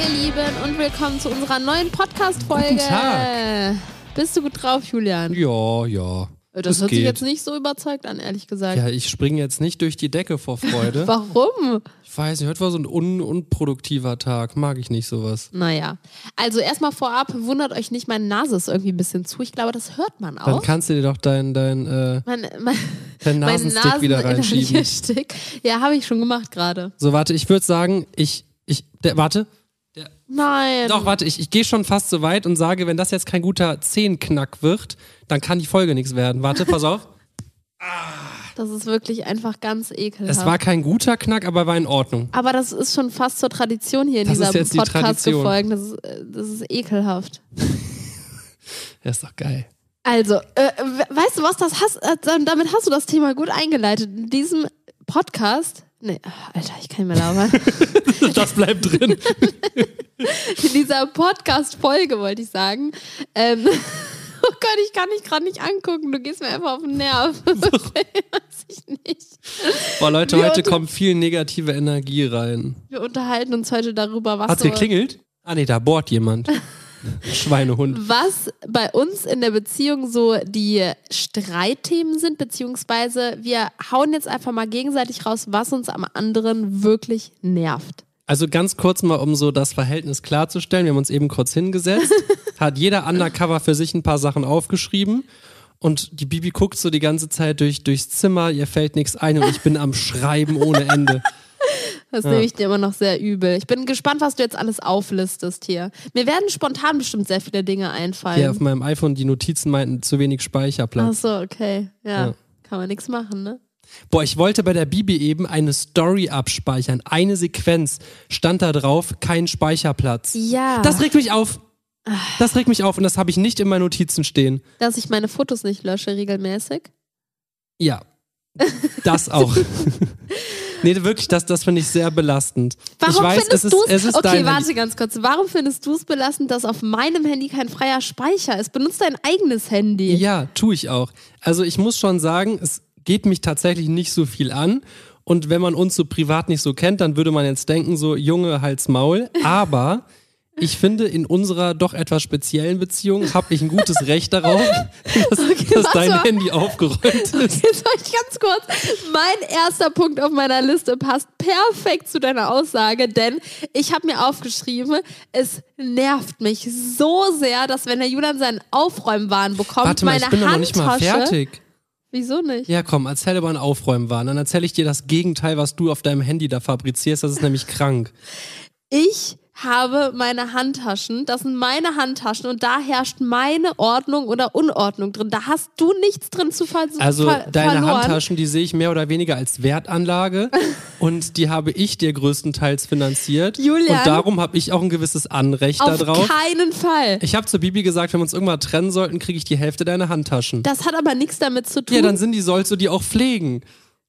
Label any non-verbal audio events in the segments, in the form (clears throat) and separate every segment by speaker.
Speaker 1: ihr Lieben, und willkommen zu unserer neuen Podcast-Folge. Bist du gut drauf, Julian?
Speaker 2: Ja, ja.
Speaker 1: Das
Speaker 2: es
Speaker 1: hört sich
Speaker 2: geht.
Speaker 1: jetzt nicht so überzeugt an, ehrlich gesagt.
Speaker 2: Ja, ich springe jetzt nicht durch die Decke vor Freude. (laughs)
Speaker 1: Warum?
Speaker 2: ich weiß nicht, heute war so ein un unproduktiver Tag. Mag ich nicht sowas.
Speaker 1: Naja, also erstmal vorab, wundert euch nicht, meine Nase ist irgendwie ein bisschen zu. Ich glaube, das hört man
Speaker 2: Dann
Speaker 1: auch.
Speaker 2: kannst du dir doch dein, dein, äh,
Speaker 1: Mein, mein,
Speaker 2: dein Nasenstick wieder (laughs) reinschieben.
Speaker 1: Ja, habe ich schon gemacht gerade.
Speaker 2: So, warte, ich würde sagen, ich, ich, der, warte.
Speaker 1: Nein.
Speaker 2: Doch, warte, ich, ich gehe schon fast so weit und sage, wenn das jetzt kein guter Zehnknack wird, dann kann die Folge nichts werden. Warte, pass auf. (laughs)
Speaker 1: Das ist wirklich einfach ganz ekelhaft.
Speaker 2: Es war kein guter Knack, aber war in Ordnung.
Speaker 1: Aber das ist schon fast zur Tradition hier in
Speaker 2: Das
Speaker 1: dieser
Speaker 2: die
Speaker 1: Podcast gefolgt. Das ist, äh, das ist ekelhaft. (laughs)
Speaker 2: Ja, ist doch geil.
Speaker 1: Also, äh, we- weißt du was, das hast, äh, damit hast du das Thema gut eingeleitet. In diesem Podcast, nee, Alter, ich kann nicht mehr labern. (laughs)
Speaker 2: Das bleibt drin. (laughs)
Speaker 1: In dieser Podcast-Folge wollte ich sagen. Ähm, (laughs) oh Gott, ich kann dich gerade nicht angucken. Du gehst mir einfach auf den Nerv. Weiß ich nicht.
Speaker 2: Boah, Leute,
Speaker 1: Wir
Speaker 2: heute kommt viel negative Energie rein.
Speaker 1: Wir unterhalten uns heute darüber, was
Speaker 2: Hat's geklingelt? Ah nee, da bohrt jemand. Schweinehund.
Speaker 1: was bei uns in der Beziehung so die Streitthemen sind, beziehungsweise wir hauen jetzt einfach mal gegenseitig raus, was uns am anderen wirklich nervt.
Speaker 2: Also ganz kurz mal, um so das Verhältnis klarzustellen. Wir haben uns eben kurz hingesetzt, (laughs) hat jeder Undercover für sich ein paar Sachen aufgeschrieben und die Bibi guckt so die ganze Zeit durch, durchs Zimmer, ihr fällt nichts ein und ich bin am Schreiben ohne Ende.
Speaker 1: Das nehme ich dir immer noch sehr übel. Ich bin gespannt, was du jetzt alles auflistest hier. Mir werden spontan bestimmt sehr viele Dinge einfallen.
Speaker 2: Hier auf meinem iPhone die Notizen meinten zu wenig
Speaker 1: Ach
Speaker 2: Speicherplatz.
Speaker 1: so, okay. Ja.
Speaker 2: Ja.
Speaker 1: Kann man nichts machen, ne?
Speaker 2: Boah, ich wollte bei der Bibi eben eine Story abspeichern. Eine Sequenz stand da drauf, kein Speicherplatz.
Speaker 1: Ja.
Speaker 2: Das regt mich auf. Das regt mich auf und das habe ich nicht in meinen Notizen stehen.
Speaker 1: dass ich meine Fotos nicht lösche regelmäßig.
Speaker 2: Ja, das auch. (laughs) nee, wirklich, das, das finde ich sehr belastend.
Speaker 1: Warum
Speaker 2: ich weiß,
Speaker 1: findest
Speaker 2: es
Speaker 1: du
Speaker 2: ist, es ist
Speaker 1: Okay, warte
Speaker 2: Handy.
Speaker 1: ganz kurz. Warum findest du es belastend, dass auf meinem Handy kein freier Speicher ist? Benutzt dein eigenes Handy.
Speaker 2: Ja, tue ich auch. Also ich muss schon sagen, es geht mich tatsächlich nicht so viel an. Und wenn man uns so privat nicht so kennt, dann würde man jetzt denken, so Junge, Hals Maul. Aber ich finde, in unserer doch etwas speziellen Beziehung habe ich ein gutes Recht darauf, (laughs) dass, dass
Speaker 1: warte
Speaker 2: dein
Speaker 1: mal.
Speaker 2: Handy aufgeräumt ist.
Speaker 1: Jetzt soll ich ganz kurz. Mein erster Punkt auf meiner Liste passt perfekt zu deiner Aussage, denn ich habe mir aufgeschrieben, es nervt mich so sehr, dass wenn der Julian seinen Aufräumwahn bekommt,
Speaker 2: Warte mal,
Speaker 1: meine
Speaker 2: ich bin doch noch
Speaker 1: Handtasche.
Speaker 2: nicht mal fertig.
Speaker 1: Wieso nicht?
Speaker 2: Ja, komm, erzähl über einen Aufräumwahn. Dann erzähle ich dir das Gegenteil, was du auf deinem Handy da fabrizierst. Das ist nämlich krank.
Speaker 1: Ich habe meine Handtaschen, das sind meine Handtaschen und da herrscht meine Ordnung oder Unordnung drin. Da hast du nichts drin zu ver
Speaker 2: Also
Speaker 1: ver
Speaker 2: deine
Speaker 1: verloren.
Speaker 2: Handtaschen, die sehe ich mehr oder weniger als Wertanlage (laughs) und die habe ich dir größtenteils finanziert.
Speaker 1: Julian?
Speaker 2: Und darum habe ich auch ein gewisses Anrecht
Speaker 1: Auf
Speaker 2: darauf.
Speaker 1: keinen Fall.
Speaker 2: Ich habe zu Bibi gesagt, wenn wir uns irgendwann trennen sollten, kriege ich die Hälfte deiner Handtaschen.
Speaker 1: Das hat aber nichts damit zu tun.
Speaker 2: Ja, dann sind die, sollst du die auch pflegen.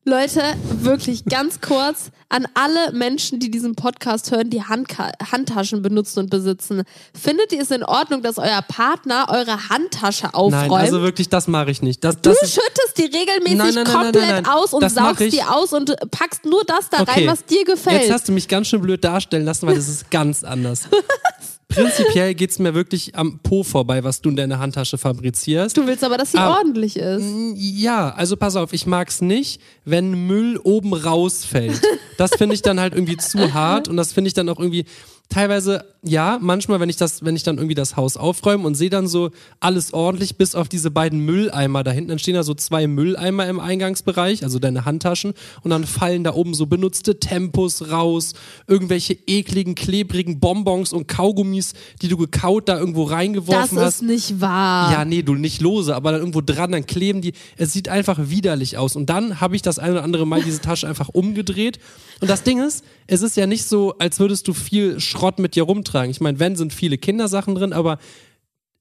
Speaker 1: Leute, wirklich ganz kurz an alle Menschen, die diesen Podcast hören, die Handka Handtaschen benutzen und besitzen. Findet ihr es in Ordnung, dass euer Partner eure Handtasche aufräumt?
Speaker 2: Nein, also wirklich, das mache ich nicht. Das,
Speaker 1: Du
Speaker 2: das ist,
Speaker 1: schüttest die regelmäßig
Speaker 2: Nein, nein,
Speaker 1: komplett
Speaker 2: nein,
Speaker 1: aus und
Speaker 2: Das
Speaker 1: saugst die aus und packst nur das da rein,
Speaker 2: Okay.
Speaker 1: was dir gefällt.
Speaker 2: Jetzt hast du mich ganz schön blöd darstellen lassen, weil das ist ganz anders. (laughs) Prinzipiell geht's mir wirklich am Po vorbei, was du in deiner Handtasche fabrizierst.
Speaker 1: du willst aber, dass sie
Speaker 2: Ah.
Speaker 1: ordentlich ist.
Speaker 2: Ja, also pass auf, ich mag's nicht, wenn Müll oben rausfällt. Das finde ich dann halt irgendwie zu hart und das finde ich dann auch irgendwie teilweise, ja, manchmal, wenn ich das, wenn ich dann irgendwie das Haus aufräume und sehe dann so alles ordentlich, bis auf diese beiden Mülleimer da hinten, dann stehen da so zwei Mülleimer im Eingangsbereich, also deine Handtaschen, und dann fallen da oben so benutzte Tempos raus, irgendwelche ekligen, klebrigen Bonbons und Kaugummis, die du gekaut da irgendwo
Speaker 1: Das
Speaker 2: reingeworfen hast.
Speaker 1: ist nicht wahr.
Speaker 2: Ja, nee, du nicht lose, aber dann irgendwo dran, dann kleben die. Es sieht einfach widerlich aus. Und dann habe ich das ein oder andere Mal diese Tasche einfach umgedreht. Und das Ding ist, es ist ja nicht so, als würdest du viel Schrott mit dir rumtragen. Ich meine, wenn sind viele Kindersachen drin, aber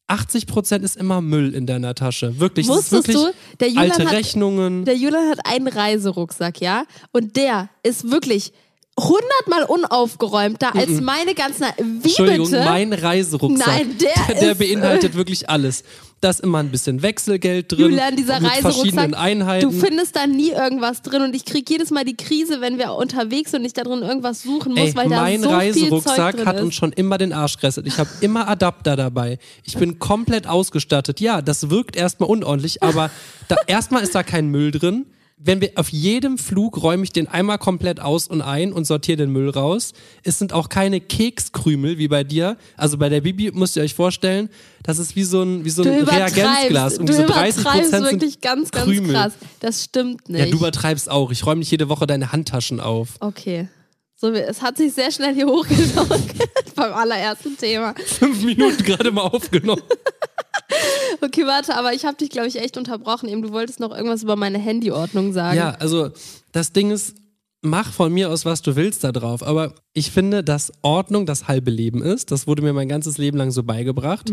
Speaker 2: 80% ist immer Müll in deiner Tasche. Wirklich.
Speaker 1: Wusstest
Speaker 2: wirklich
Speaker 1: du, der Julian
Speaker 2: alte
Speaker 1: hat-
Speaker 2: Rechnungen.
Speaker 1: Der Julian hat einen Reiserucksack, ja? Und der ist wirklich hundertmal unaufgeräumter als meine ganzen. Wie
Speaker 2: Entschuldigung,
Speaker 1: bitte?
Speaker 2: mein Reiserucksack,
Speaker 1: Nein, der
Speaker 2: der
Speaker 1: ist-
Speaker 2: beinhaltet wirklich alles. Da ist immer ein bisschen Wechselgeld drin
Speaker 1: Julian, dieser
Speaker 2: mit
Speaker 1: Reiserucksack,
Speaker 2: verschiedenen Einheiten.
Speaker 1: du findest da nie irgendwas drin und ich krieg jedes Mal die Krise, wenn wir unterwegs sind und ich da drin irgendwas suchen muss,
Speaker 2: Ey,
Speaker 1: weil da
Speaker 2: mein
Speaker 1: so viel Zeug
Speaker 2: Reiserucksack
Speaker 1: drin
Speaker 2: hat
Speaker 1: ist.
Speaker 2: uns schon immer den Arsch geresselt. Ich habe immer Adapter dabei. Ich bin komplett ausgestattet. Ja, das wirkt erstmal unordentlich, aber da, erstmal ist da kein Müll drin. Wenn wir auf jedem Flug räume ich den einmal komplett aus und ein und sortiere den Müll raus. Es sind auch keine Kekskrümel wie bei dir. Also bei der Bibi müsst ihr euch vorstellen, das ist wie so ein, wie so
Speaker 1: Du
Speaker 2: ein Reagenzglas.
Speaker 1: du
Speaker 2: Irgendwie so 30
Speaker 1: übertreibst
Speaker 2: Prozent
Speaker 1: wirklich
Speaker 2: sind
Speaker 1: ganz, ganz
Speaker 2: Krümel.
Speaker 1: krass. Das stimmt nicht.
Speaker 2: Ja, du übertreibst auch. Ich räume nicht jede Woche deine Handtaschen auf.
Speaker 1: okay. So, es hat sich sehr schnell hier (laughs) hochgezogen beim allerersten Thema.
Speaker 2: Fünf Minuten gerade mal aufgenommen. (laughs) (laughs)
Speaker 1: Okay, warte, aber ich habe dich, glaube ich, echt unterbrochen. Eben, du wolltest noch irgendwas über meine Handyordnung sagen.
Speaker 2: Ja, also das Ding ist, mach von mir aus, was du willst da drauf. Aber ich finde, dass Ordnung das halbe Leben ist. Das wurde mir mein ganzes Leben lang so beigebracht.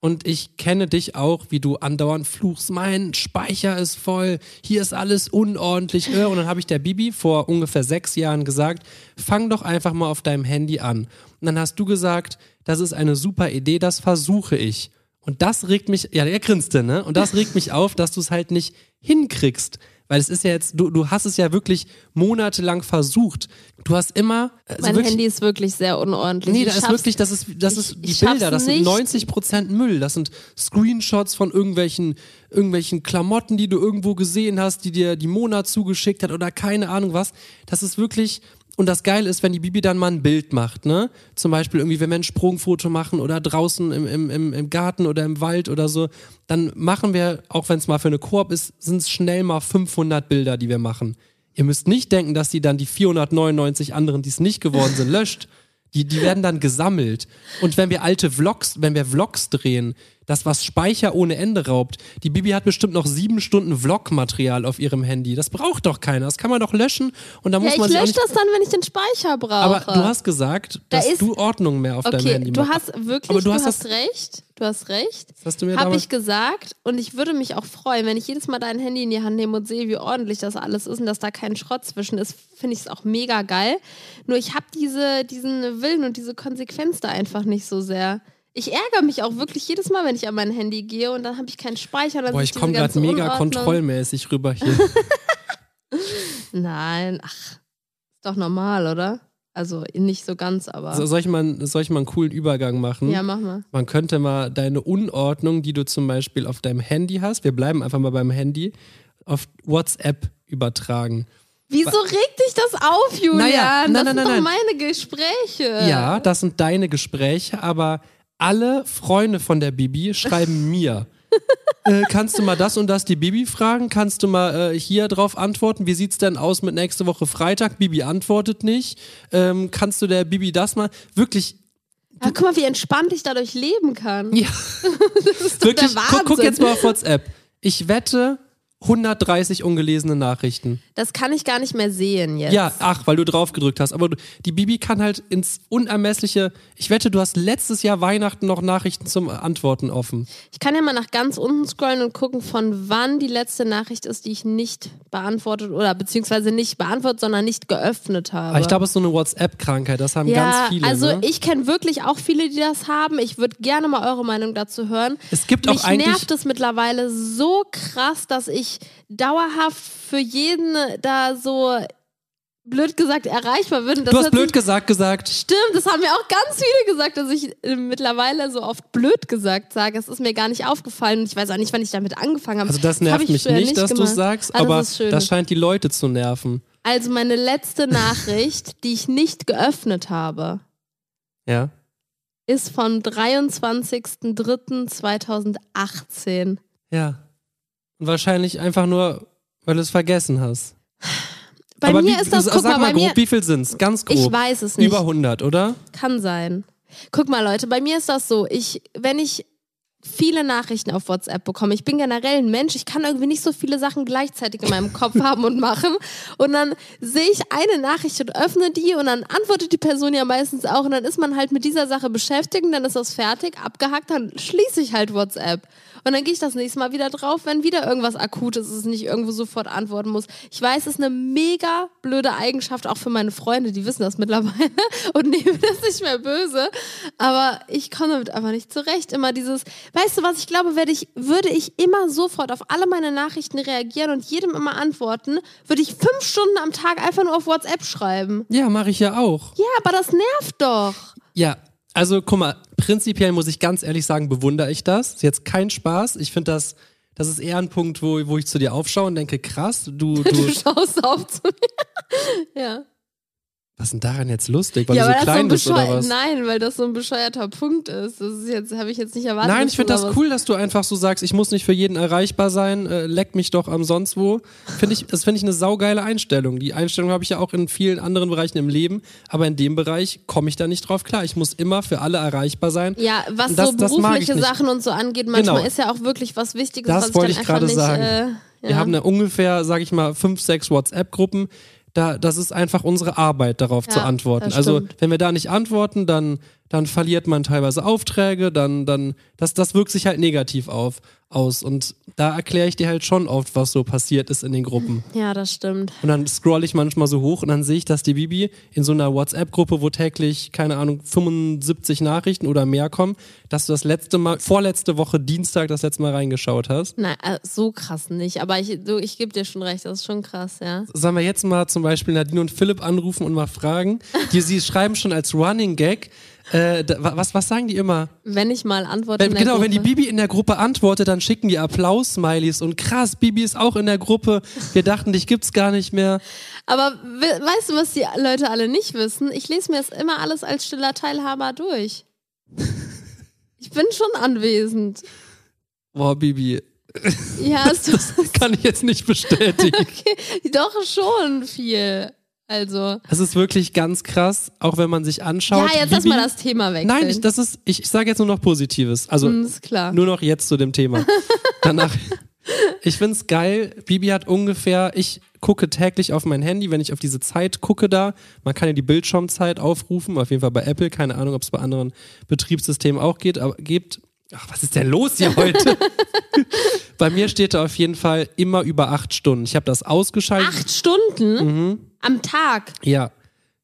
Speaker 2: Und ich kenne dich auch, wie du andauernd fluchst, mein Speicher ist voll, hier ist alles unordentlich. äh. Und dann habe ich der Bibi vor ungefähr sechs Jahren gesagt, fang doch einfach mal auf deinem Handy an. Und dann hast du gesagt, das ist eine super Idee, das versuche ich. Und das regt mich, ja, er grinste, ne? Und das regt mich auf, dass du es halt nicht hinkriegst. Weil es ist ja jetzt, du, du hast es ja wirklich monatelang versucht. Du hast immer. Also
Speaker 1: mein
Speaker 2: wirklich,
Speaker 1: Handy ist wirklich sehr unordentlich.
Speaker 2: Nee, da ist wirklich, das ist, das ist
Speaker 1: ich-
Speaker 2: die
Speaker 1: ich
Speaker 2: Bilder, das sind
Speaker 1: nicht.
Speaker 2: 90 Prozent Müll. Das sind Screenshots von irgendwelchen, irgendwelchen Klamotten, die du irgendwo gesehen hast, die dir die Mona zugeschickt hat oder keine Ahnung was. Das ist wirklich, und das Geile ist, wenn die Bibi dann mal ein Bild macht, ne? Zum Beispiel irgendwie, wenn wir ein Sprungfoto machen oder draußen im, im, im, im Garten oder im Wald oder so, dann machen wir, auch wenn es mal für eine Koop ist, sind es schnell mal 500 Bilder, die wir machen. Ihr müsst nicht denken, dass die dann die 499 anderen, die es nicht geworden sind, löscht. Die, die werden dann gesammelt. Und wenn wir alte Vlogs, wenn wir Vlogs drehen, das was Speicher ohne Ende raubt. Die Bibi hat bestimmt noch sieben Stunden Vlogmaterial auf ihrem Handy. Das braucht doch keiner. Das kann man doch löschen und da
Speaker 1: Ja,
Speaker 2: muss
Speaker 1: ich
Speaker 2: man auch
Speaker 1: lösche das dann, wenn ich den Speicher brauche.
Speaker 2: Aber du hast gesagt,
Speaker 1: Da
Speaker 2: dass
Speaker 1: ist-
Speaker 2: du Ordnung mehr auf deinem
Speaker 1: Okay,
Speaker 2: Handy
Speaker 1: du
Speaker 2: machst.
Speaker 1: hast wirklich,
Speaker 2: Aber du
Speaker 1: du,
Speaker 2: hast
Speaker 1: hast, recht. Du hast recht.
Speaker 2: Das hast du mir
Speaker 1: Habe ich gesagt und ich würde mich auch freuen, wenn ich jedes Mal dein Handy in die Hand nehme und sehe, wie ordentlich das alles ist und dass da kein Schrott zwischen ist, finde ich es auch mega geil. Nur ich habe diese, diesen Willen und diese Konsequenz da einfach nicht so sehr. Ich ärgere mich auch wirklich jedes Mal, wenn ich an mein Handy gehe und dann habe ich keinen Speicher. Dann
Speaker 2: Boah, ich komme gerade mega
Speaker 1: Unordnung.
Speaker 2: kontrollmäßig rüber hier. (laughs)
Speaker 1: Nein, ach, ist doch normal, oder? Also nicht so ganz, aber.
Speaker 2: so, soll, ich mal, soll ich mal einen coolen Übergang machen?
Speaker 1: ja, mach mal.
Speaker 2: Man könnte mal deine Unordnung, die du zum Beispiel auf deinem Handy hast, wir bleiben einfach mal beim Handy, auf WhatsApp übertragen.
Speaker 1: Wieso regt dich das auf, Julian?
Speaker 2: Naja, nein,
Speaker 1: das
Speaker 2: nein,
Speaker 1: sind
Speaker 2: nein,
Speaker 1: doch meine Gespräche.
Speaker 2: Ja, das sind deine Gespräche, aber alle Freunde von der Bibi schreiben (laughs) mir. äh, kannst du mal das und das die Bibi fragen? Kannst du mal äh, hier drauf antworten? Wie sieht's denn aus mit nächste Woche Freitag? Bibi antwortet nicht. Ähm, kannst du der Bibi das mal? Wirklich,
Speaker 1: Aber guck mal, wie entspannt ich dadurch leben kann.
Speaker 2: ja. (laughs)
Speaker 1: Das ist doch
Speaker 2: Wirklich,
Speaker 1: der
Speaker 2: guck, guck
Speaker 1: Wahnsinn.
Speaker 2: jetzt mal auf WhatsApp. Ich wette 130 ungelesene Nachrichten.
Speaker 1: Das kann ich gar nicht mehr sehen jetzt.
Speaker 2: Ja, ach, weil du drauf gedrückt hast. Aber du, die Bibi kann halt ins Unermessliche. Ich wette, du hast letztes Jahr Weihnachten noch Nachrichten zum Antworten offen.
Speaker 1: Ich kann ja mal nach ganz unten scrollen und gucken, von wann die letzte Nachricht ist, die ich nicht beantwortet oder beziehungsweise nicht beantwortet, sondern nicht geöffnet habe.
Speaker 2: Aber ich glaube, es ist so eine WhatsApp-Krankheit. Das haben
Speaker 1: ja,
Speaker 2: ganz viele.
Speaker 1: also
Speaker 2: ne?
Speaker 1: ich kenne wirklich auch viele, die das haben. Ich würde gerne mal eure Meinung dazu hören.
Speaker 2: Es gibt auch
Speaker 1: Mich
Speaker 2: eigentlich-
Speaker 1: nervt es mittlerweile so krass, dass ich dauerhaft für jeden da so blöd gesagt erreichbar bin. Das
Speaker 2: du hast blöd
Speaker 1: sich-
Speaker 2: gesagt gesagt.
Speaker 1: Stimmt, das haben mir auch ganz viele gesagt, dass ich äh, mittlerweile so oft blöd gesagt sage. Es ist mir gar nicht aufgefallen und ich weiß auch nicht, wann ich damit angefangen habe.
Speaker 2: Also das nervt
Speaker 1: ich
Speaker 2: mich
Speaker 1: früher
Speaker 2: nicht, dass du es sagst,
Speaker 1: Ah, das
Speaker 2: aber
Speaker 1: schön.
Speaker 2: das scheint die Leute zu nerven.
Speaker 1: Also meine letzte Nachricht, (laughs) die ich nicht geöffnet habe,
Speaker 2: Ja.
Speaker 1: ist vom 23.03.2018.
Speaker 2: Ja. Und wahrscheinlich einfach nur, weil du es vergessen hast.
Speaker 1: Bei
Speaker 2: aber
Speaker 1: mir
Speaker 2: wie,
Speaker 1: ist das,
Speaker 2: sag
Speaker 1: guck mal,
Speaker 2: mal grob,
Speaker 1: mir,
Speaker 2: wie viel sind's? Ganz grob.
Speaker 1: ich weiß es nicht.
Speaker 2: Über 100, oder?
Speaker 1: Kann sein. Guck mal, Leute, bei mir ist das so. Ich, wenn ich viele Nachrichten auf WhatsApp bekomme, ich bin generell ein Mensch, ich kann irgendwie nicht so viele Sachen gleichzeitig in meinem Kopf (laughs) haben und machen. Und dann sehe ich eine Nachricht und öffne die und dann antwortet die Person ja meistens auch und dann ist man halt mit dieser Sache beschäftigt und dann ist das fertig, abgehakt, dann schließe ich halt WhatsApp. Und dann gehe ich das nächste Mal wieder drauf, wenn wieder irgendwas Akutes ist, nicht irgendwo sofort antworten muss. Ich weiß, es ist eine mega blöde Eigenschaft, auch für meine Freunde, die wissen das mittlerweile (laughs) und nehmen das nicht mehr böse. Aber ich komme damit einfach nicht zurecht. Immer dieses, weißt du was, ich glaube, werde ich, würde ich immer sofort auf alle meine Nachrichten reagieren und jedem immer antworten, würde ich fünf Stunden am Tag einfach nur auf WhatsApp schreiben.
Speaker 2: Ja, mache ich ja auch.
Speaker 1: Ja, aber das nervt doch.
Speaker 2: Ja, also guck mal, prinzipiell muss ich ganz ehrlich sagen, bewundere ich das. Ist jetzt kein Spaß. Ich finde das, das ist eher ein Punkt, wo, wo ich zu dir aufschaue und denke, krass, du, (laughs)
Speaker 1: Du
Speaker 2: du,
Speaker 1: schaust auf zu mir. (laughs) ja.
Speaker 2: Was ist denn daran jetzt lustig, weil
Speaker 1: ja,
Speaker 2: du so klein
Speaker 1: so
Speaker 2: bist oder was?
Speaker 1: nein, weil das so ein bescheuerter Punkt ist. Das ist jetzt, habe ich jetzt nicht erwartet.
Speaker 2: Nein, ich finde das cool, dass du einfach so sagst, ich muss nicht für jeden erreichbar sein, äh, leck mich doch am sonst wo. Finde ich, das finde ich eine saugeile Einstellung. Die Einstellung habe ich ja auch in vielen anderen Bereichen im Leben, aber in dem Bereich komme ich da nicht drauf klar. Ich muss immer für alle erreichbar sein.
Speaker 1: Ja, was
Speaker 2: Das-
Speaker 1: so berufliche. Sachen und so angeht, manchmal
Speaker 2: Genau.
Speaker 1: ist ja auch wirklich was Wichtiges,
Speaker 2: Das
Speaker 1: was
Speaker 2: wollte
Speaker 1: ich
Speaker 2: ich gerade
Speaker 1: nicht,
Speaker 2: sagen.
Speaker 1: Äh, ja.
Speaker 2: Wir haben eine ungefähr, sage ich mal, fünf, sechs WhatsApp-Gruppen. Da, das ist einfach unsere Arbeit, darauf
Speaker 1: Ja,
Speaker 2: zu antworten. Also wenn wir da nicht antworten, dann, dann verliert man teilweise Aufträge, dann, dann, das, das wirkt sich halt negativ auf, aus. Und da erkläre ich dir halt schon oft, was so passiert ist in den Gruppen.
Speaker 1: ja, das stimmt.
Speaker 2: Und dann scroll ich manchmal so hoch und dann sehe ich, dass die Bibi in so einer WhatsApp-Gruppe, wo täglich, keine Ahnung, 75 Nachrichten oder mehr kommen, dass du das letzte Mal, vorletzte Woche Dienstag das letzte Mal reingeschaut hast.
Speaker 1: Nein, äh, so krass nicht. Aber ich, du, ich gebe dir schon recht, das ist schon krass, ja.
Speaker 2: Sollen wir jetzt mal zum Beispiel Nadine und Philipp anrufen und mal fragen? Die, sie schreiben schon als Running Gag. Äh, da, was, was sagen die immer?
Speaker 1: Wenn ich mal antworte.
Speaker 2: Wenn, genau, wenn die
Speaker 1: Gruppe.
Speaker 2: Bibi in der Gruppe antwortet, dann schicken die Applaus-Smileys und krass, Bibi ist auch in der Gruppe. Wir dachten, dich gibt's gar nicht mehr.
Speaker 1: Aber we- weißt du, was die Leute alle nicht wissen? Ich lese mir das immer alles als stiller Teilhaber durch. Ich bin schon anwesend.
Speaker 2: Boah, Bibi,
Speaker 1: Ja, doch, (laughs)
Speaker 2: kann ich jetzt nicht bestätigen.
Speaker 1: okay. doch schon viel. Also.
Speaker 2: Es ist wirklich ganz krass, auch wenn man sich anschaut.
Speaker 1: Ja, jetzt lass mal das Thema wechseln.
Speaker 2: Nein, ich, das ist, ich, ich sage jetzt nur noch Positives. Also
Speaker 1: ist klar.
Speaker 2: nur noch jetzt zu dem Thema. (laughs) Danach. Ich find's geil. Bibi hat ungefähr, ich gucke täglich auf mein Handy, wenn ich auf diese Zeit gucke da. Man kann ja die Bildschirmzeit aufrufen, auf jeden Fall bei Apple. Keine Ahnung, ob es bei anderen Betriebssystemen auch geht, aber gibt. Ach, was ist denn los hier heute? (laughs) bei mir steht da auf jeden Fall immer über acht Stunden. Ich habe das ausgeschaltet.
Speaker 1: Acht Stunden
Speaker 2: Mhm.
Speaker 1: Am Tag.
Speaker 2: Ja.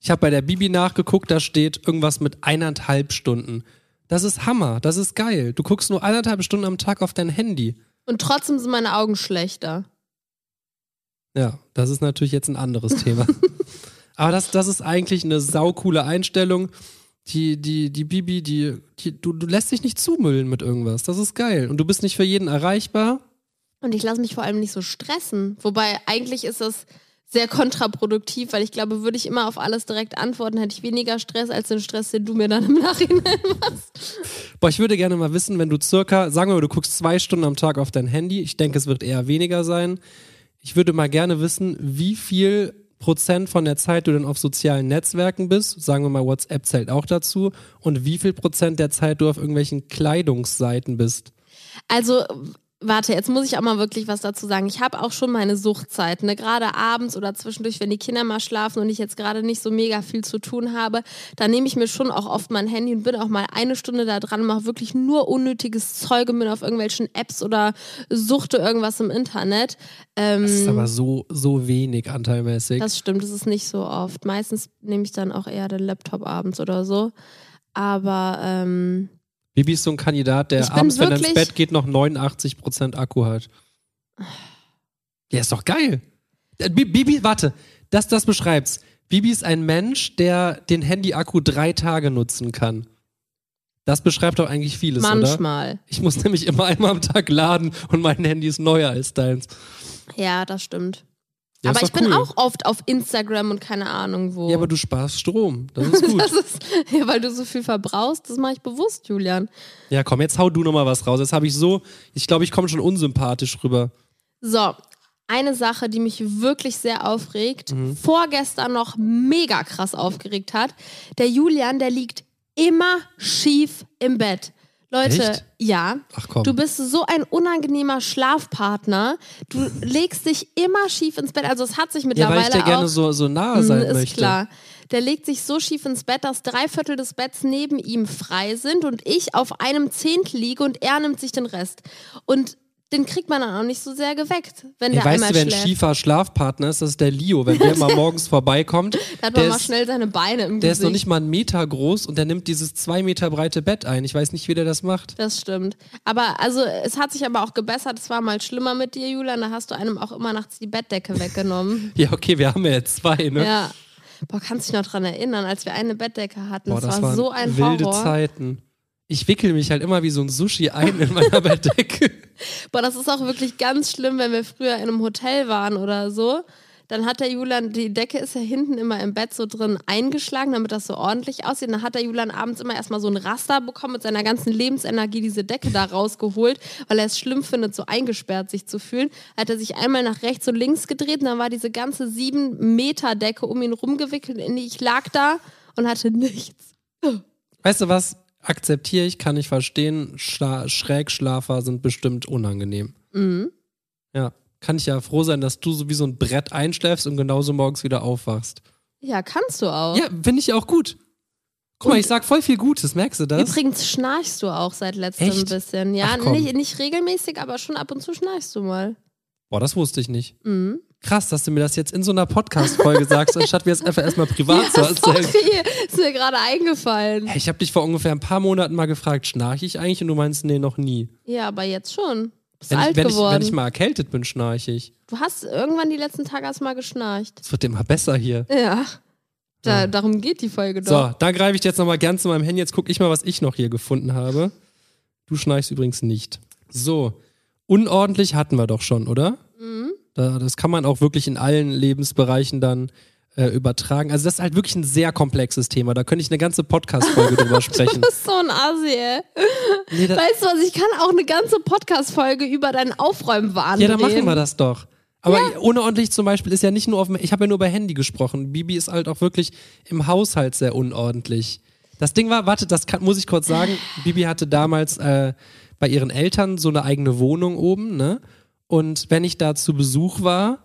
Speaker 2: Ich habe bei der Bibi nachgeguckt, da steht irgendwas mit eineinhalb Stunden. Das ist Hammer, das ist geil. Du guckst nur eineinhalb Stunden am Tag auf dein Handy.
Speaker 1: Und trotzdem sind meine Augen schlechter.
Speaker 2: Ja, das ist natürlich jetzt ein anderes Thema. (laughs) Aber das, das ist eigentlich eine saukoole Einstellung. Die, die, die Bibi, die, die, du, du lässt dich nicht zumüllen mit irgendwas. Das ist geil. Und du bist nicht für jeden erreichbar.
Speaker 1: Und ich lasse mich vor allem nicht so stressen. Wobei eigentlich ist das sehr kontraproduktiv, weil ich glaube, würde ich immer auf alles direkt antworten, hätte ich weniger Stress als den Stress, den du mir dann im Nachhinein machst.
Speaker 2: Boah, ich würde gerne mal wissen, wenn du circa, sagen wir mal, du guckst zwei Stunden am Tag auf dein Handy. Ich denke, es wird eher weniger sein. Ich würde mal gerne wissen, wie viel Prozent von der Zeit du denn auf sozialen Netzwerken bist. Sagen wir mal, WhatsApp zählt auch dazu. Und wie viel Prozent der Zeit du auf irgendwelchen Kleidungsseiten bist.
Speaker 1: Also, warte, jetzt muss ich auch mal wirklich was dazu sagen. Ich habe auch schon meine Suchtzeiten, ne? gerade abends oder zwischendurch, wenn die Kinder mal schlafen und ich jetzt gerade nicht so mega viel zu tun habe, dann nehme ich mir schon auch oft mein Handy und bin auch mal eine Stunde da dran, mache wirklich nur unnötiges Zeug und bin auf irgendwelchen Apps oder suchte irgendwas im Internet. Ähm,
Speaker 2: Das ist aber so, so wenig anteilmäßig.
Speaker 1: das stimmt, das ist nicht so oft. Meistens nehme ich dann auch eher den Laptop abends oder so. Aber ähm,
Speaker 2: Bibi ist so ein Kandidat, der
Speaker 1: Ich
Speaker 2: abends, wenn er ins Bett geht, noch 89% Akku hat. Ja, ist doch geil. Äh, Bi- Bibi, warte, dass das beschreibst. Bibi ist ein Mensch, der den Handy-Akku drei Tage nutzen kann. Das beschreibt doch eigentlich vieles, oder?
Speaker 1: manchmal.
Speaker 2: Ich muss (laughs) nämlich immer einmal am Tag laden und mein Handy ist neuer als deins.
Speaker 1: Ja, das stimmt.
Speaker 2: Ja,
Speaker 1: aber ich bin
Speaker 2: cool.
Speaker 1: auch oft auf Instagram und keine Ahnung wo.
Speaker 2: Ja, aber du sparst Strom. Das (laughs) ist gut.
Speaker 1: das ist, ja, weil du so viel verbrauchst, das mache ich bewusst, Julian.
Speaker 2: ja, komm, jetzt hau du nochmal was raus. Jetzt habe ich so, ich glaube, ich komme schon unsympathisch rüber.
Speaker 1: So, eine Sache, die mich wirklich sehr aufregt,
Speaker 2: Mhm.
Speaker 1: vorgestern noch mega krass aufgeregt hat. Der Julian, der liegt immer schief im Bett. Leute,
Speaker 2: Echt?
Speaker 1: ja.
Speaker 2: Ach komm.
Speaker 1: Du bist so ein unangenehmer Schlafpartner. Du legst dich immer schief ins Bett. Also es hat sich
Speaker 2: ja,
Speaker 1: mittlerweile
Speaker 2: weil ich dir
Speaker 1: auch
Speaker 2: gerne so, so nahe sein
Speaker 1: Mm, ist
Speaker 2: möchte.
Speaker 1: klar. Der legt sich so schief ins Bett, dass drei Viertel des Betts neben ihm frei sind und ich auf einem Zehntel liege und er nimmt sich den Rest. Und den kriegt man dann auch nicht so sehr geweckt, wenn
Speaker 2: Ey,
Speaker 1: der
Speaker 2: weißt
Speaker 1: einmal
Speaker 2: du, wer ein
Speaker 1: schläft.
Speaker 2: schiefer Schlafpartner ist? Das ist der Leo. Wenn der immer (laughs) morgens vorbeikommt,
Speaker 1: Da hat
Speaker 2: der
Speaker 1: man mal
Speaker 2: ist,
Speaker 1: schnell seine Beine im
Speaker 2: der
Speaker 1: Gesicht.
Speaker 2: ist noch nicht mal einen Meter groß und der nimmt dieses zwei Meter breite Bett ein. Ich weiß nicht, wie der das macht.
Speaker 1: Das stimmt. Aber also es hat sich aber auch gebessert. Es war mal schlimmer mit dir, Julian. Da hast du einem auch immer nachts die Bettdecke weggenommen. (laughs)
Speaker 2: Ja, okay, wir haben ja jetzt zwei, ne?
Speaker 1: ja. Boah, kannst dich noch dran erinnern, als wir eine Bettdecke hatten.
Speaker 2: Boah,
Speaker 1: das,
Speaker 2: das
Speaker 1: war
Speaker 2: waren
Speaker 1: so ein
Speaker 2: wilde
Speaker 1: Horror.
Speaker 2: Zeiten. Ich wickel mich halt immer wie so ein Sushi ein in meiner Bettdecke. (laughs)
Speaker 1: Boah, das ist auch wirklich ganz schlimm, wenn wir früher in einem Hotel waren oder so. Dann hat der Julian, die Decke ist ja hinten immer im Bett so drin eingeschlagen, damit das so ordentlich aussieht. Dann hat der Julian abends immer erstmal so ein Raster bekommen mit seiner ganzen Lebensenergie diese Decke da rausgeholt, weil er es schlimm findet, so eingesperrt sich zu fühlen. Hat er sich einmal nach rechts und links gedreht und dann war diese ganze sieben Meter Decke um ihn rumgewickelt. Ich lag da und hatte nichts.
Speaker 2: Weißt du was? Akzeptiere ich, kann ich verstehen. Schla Schrägschlafer sind bestimmt unangenehm.
Speaker 1: Mhm.
Speaker 2: Ja. Kann ich ja froh sein, dass du so wie so ein Brett einschläfst und genauso morgens wieder aufwachst.
Speaker 1: Ja, kannst du auch.
Speaker 2: Ja, finde ich auch gut. Guck mal,
Speaker 1: Und-
Speaker 2: ich sag voll viel Gutes, merkst du das?
Speaker 1: Übrigens schnarchst du auch seit letztem
Speaker 2: Echt?
Speaker 1: ein bisschen. Ja,
Speaker 2: Ach,
Speaker 1: nicht, nicht regelmäßig, aber schon ab und zu schnarchst du mal.
Speaker 2: Boah, das wusste ich nicht.
Speaker 1: Mhm.
Speaker 2: Krass, dass du mir das jetzt in so einer Podcast-Folge sagst, anstatt mir das einfach erstmal privat zu erzählen.
Speaker 1: ist mir gerade eingefallen.
Speaker 2: Hey, ich habe dich vor ungefähr ein paar Monaten mal gefragt, schnarche ich eigentlich? Und du meinst, nee, noch nie.
Speaker 1: Ja, aber jetzt schon. Bist
Speaker 2: Wenn,
Speaker 1: alt
Speaker 2: ich, wenn, ich,
Speaker 1: geworden.
Speaker 2: wenn ich mal erkältet bin, schnarche ich.
Speaker 1: du hast irgendwann die letzten Tage erst mal geschnarcht.
Speaker 2: Es wird immer besser hier.
Speaker 1: Ja. Da,
Speaker 2: Ja.
Speaker 1: Darum geht die Folge doch.
Speaker 2: So, da greife ich jetzt nochmal gern zu meinem Handy. Jetzt gucke ich mal, was ich noch hier gefunden habe. Du schnarchst übrigens nicht. So, unordentlich hatten wir doch schon, oder? Da, das kann man auch wirklich in allen Lebensbereichen dann äh, übertragen. Also das ist halt wirklich ein sehr komplexes Thema. Da könnte ich eine ganze Podcast-Folge drüber (laughs) sprechen.
Speaker 1: Du bist so ein Asi, ey.
Speaker 2: Nee,
Speaker 1: Weißt du was, ich kann auch eine ganze Podcast-Folge über deinen Aufräumwahn
Speaker 2: ja, dann machen wir das doch. Aber unordentlich zum Beispiel ist ja nicht nur auf dem, ich habe ja nur über Handy gesprochen. Bibi ist halt auch wirklich im Haushalt sehr unordentlich. Das Ding war, warte, das kann, muss ich kurz sagen. Bibi hatte damals äh, bei ihren Eltern so eine eigene Wohnung oben, ne? Und wenn ich da zu Besuch war,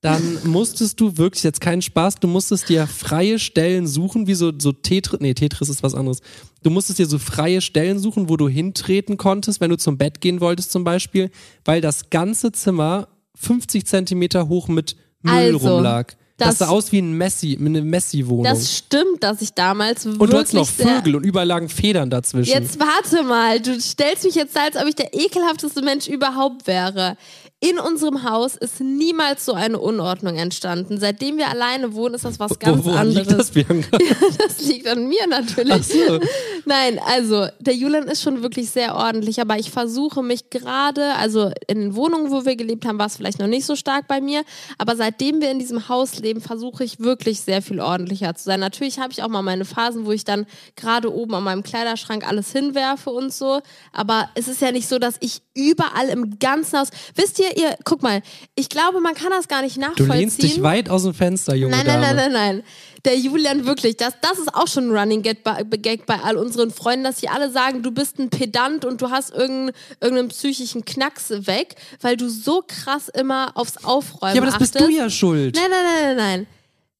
Speaker 2: dann musstest du wirklich, jetzt keinen Spaß, du musstest dir freie Stellen suchen, wie so, so Tetris, nee, Tetris ist was anderes. Du musstest dir so freie Stellen suchen, wo du hintreten konntest, wenn du zum Bett gehen wolltest zum Beispiel, weil das ganze Zimmer 50 Zentimeter hoch mit Müll
Speaker 1: Also,
Speaker 2: rumlag. Das,
Speaker 1: das-
Speaker 2: sah aus wie ein Messi, eine Messi-Wohnung.
Speaker 1: Das stimmt, dass ich damals
Speaker 2: Und
Speaker 1: wirklich
Speaker 2: du hattest noch Vögel und überall lagen Federn dazwischen.
Speaker 1: Jetzt warte mal, du stellst mich jetzt da, als ob ich der ekelhafteste Mensch überhaupt wäre. In unserem Haus ist niemals so eine Unordnung entstanden. Seitdem wir alleine wohnen, ist das was ganz
Speaker 2: Wo, woran
Speaker 1: anderes.
Speaker 2: liegt das, Bianca? (laughs)
Speaker 1: Das liegt an mir natürlich.
Speaker 2: Ach so.
Speaker 1: Nein, also der Julian ist schon wirklich sehr ordentlich, aber ich versuche mich gerade, also in den Wohnungen, wo wir gelebt haben, war es vielleicht noch nicht so stark bei mir, aber seitdem wir in diesem Haus leben, versuche ich wirklich sehr viel ordentlicher zu sein. Natürlich habe ich auch mal meine Phasen, wo ich dann gerade oben an meinem Kleiderschrank alles hinwerfe und so, aber es ist ja nicht so, dass ich überall im ganzen Haus, wisst ihr, ihr, guck mal, ich glaube, man kann das gar nicht
Speaker 2: Du
Speaker 1: nachvollziehen.
Speaker 2: lehnst dich weit aus dem Fenster, junge
Speaker 1: Nein, nein,
Speaker 2: Dame.
Speaker 1: nein, nein, nein. Der Julian wirklich, das, das ist auch schon ein Running Gag bei, Gag bei all unseren Freunden, dass sie alle sagen, du bist ein Pedant und du hast irgendeinen, irgendeinen psychischen Knacks weg, weil du so krass immer aufs Aufräumen
Speaker 2: Ja, aber das bist
Speaker 1: achtest.
Speaker 2: du ja schuld.
Speaker 1: Nein, nein, nein, nein, nein.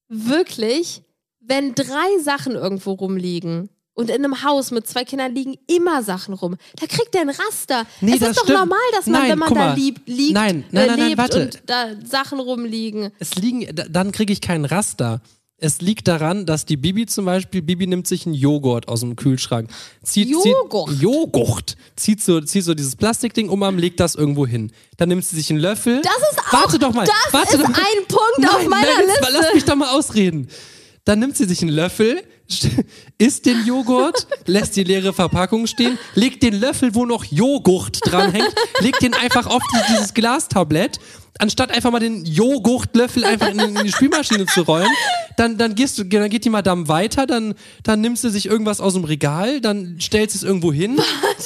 Speaker 1: Wirklich, wenn drei Sachen irgendwo rumliegen und in einem Haus mit zwei Kindern liegen immer Sachen rum, da kriegt der ein Raster.
Speaker 2: Nee,
Speaker 1: es
Speaker 2: das
Speaker 1: ist doch
Speaker 2: stimmt.
Speaker 1: normal, dass man,
Speaker 2: Nein,
Speaker 1: wenn man da lieb, liegt,
Speaker 2: Nein, nein,
Speaker 1: äh,
Speaker 2: nein, nein,
Speaker 1: lebt
Speaker 2: warte.
Speaker 1: und da Sachen rumliegen.
Speaker 2: Es liegen, da- dann kriege ich keinen Raster. Es liegt daran, dass die Bibi zum Beispiel, Bibi nimmt sich einen Joghurt aus dem Kühlschrank. Zieht,
Speaker 1: Joghurt?
Speaker 2: Zieht, Joghurt. Zieht so, zieht so dieses Plastikding um, legt das irgendwo hin. Dann nimmt sie sich einen Löffel.
Speaker 1: Das ist auch,
Speaker 2: Warte doch mal.
Speaker 1: das
Speaker 2: warte
Speaker 1: ist
Speaker 2: doch mal.
Speaker 1: ein Punkt
Speaker 2: Nein,
Speaker 1: auf meiner
Speaker 2: nein,
Speaker 1: Liste.
Speaker 2: Lass mich doch mal ausreden. Dann nimmt sie sich einen Löffel, st- (laughs) isst den Joghurt, (laughs) lässt die leere Verpackung stehen, legt den Löffel, wo noch Joghurt dranhängt, legt den einfach auf die, dieses Glastablett, anstatt einfach mal den Joghurtlöffel einfach in, in die Spülmaschine zu rollen. Dann, dann, gehst du, dann geht die Madame weiter, dann, dann nimmst du sich irgendwas aus dem Regal, dann stellst du es irgendwo hin,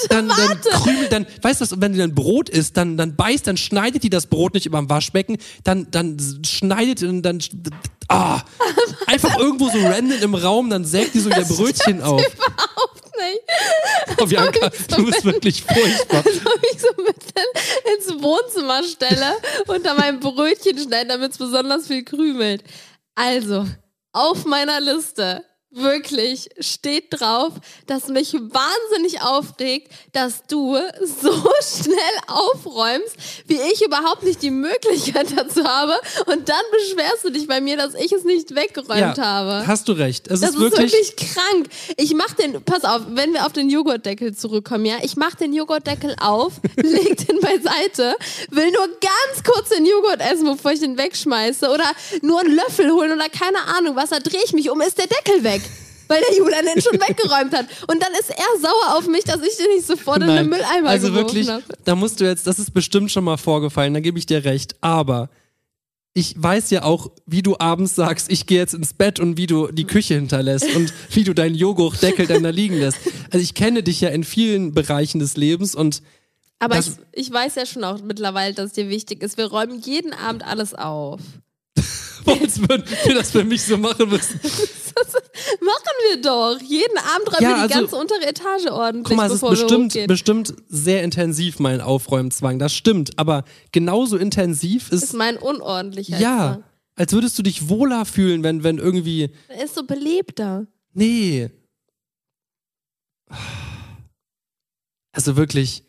Speaker 2: dann, dann krümelt, dann, weißt du, wenn die dann Brot isst, dann, dann beißt, dann schneidet die das Brot nicht über dem Waschbecken, dann, dann schneidet und dann, ah, (laughs) einfach irgendwo so random im Raum, dann sägt die so ihr Brötchen auf.
Speaker 1: Überhaupt nicht.
Speaker 2: Oh, Bianca, du bist wirklich furchtbar.
Speaker 1: Als ob ich so mitten ins Wohnzimmer stelle, unter meinem Brötchen schneiden, damit es besonders viel krümelt. Also, auf meiner Liste wirklich steht drauf, dass mich wahnsinnig aufregt, dass du so (laughs) schnell aufräumst, wie ich überhaupt nicht die Möglichkeit dazu habe. Und dann beschwerst du dich bei mir, dass ich es nicht weggeräumt
Speaker 2: ja,
Speaker 1: habe.
Speaker 2: Hast du recht. Es
Speaker 1: Das
Speaker 2: ist wirklich.
Speaker 1: ist wirklich krank. Ich mach den, pass auf, wenn wir auf den Joghurtdeckel zurückkommen, ja, ich mach den Joghurtdeckel auf, (laughs) leg den beiseite, will nur ganz kurz den Joghurt essen, bevor ich den wegschmeiße oder nur einen Löffel holen oder keine Ahnung was, da drehe ich mich um, ist der Deckel weg. Weil der Julian den schon weggeräumt hat. Und dann ist er sauer auf mich, dass ich den nicht sofort in den
Speaker 2: Nein.
Speaker 1: Mülleimer
Speaker 2: also wirklich,
Speaker 1: habe.
Speaker 2: da musst du jetzt, das ist bestimmt schon mal vorgefallen, da gebe ich dir recht. Aber ich weiß ja auch, wie du abends sagst, ich gehe jetzt ins Bett und wie du die Küche hinterlässt und wie du deinen Joghurtdeckel dann da liegen lässt. Also ich kenne dich ja in vielen Bereichen des Lebens und
Speaker 1: Aber ich, ich weiß ja schon auch mittlerweile, dass es dir wichtig ist. Wir räumen jeden Abend alles auf. (laughs)
Speaker 2: als würden wir das für mich so machen müssen.
Speaker 1: Machen wir doch. Jeden Abend räumen
Speaker 2: Ja,
Speaker 1: wir die
Speaker 2: also-
Speaker 1: ganze untere Etage ordentlich,
Speaker 2: Guck mal, es ist bestimmt, bestimmt sehr intensiv, mein Aufräumzwang. Das stimmt. Aber genauso intensiv
Speaker 1: ist
Speaker 2: ist,
Speaker 1: mein unordentlicher.
Speaker 2: ja, als würdest du dich wohler fühlen, wenn, wenn irgendwie,
Speaker 1: Er ist so belebter.
Speaker 2: nee. Also wirklich,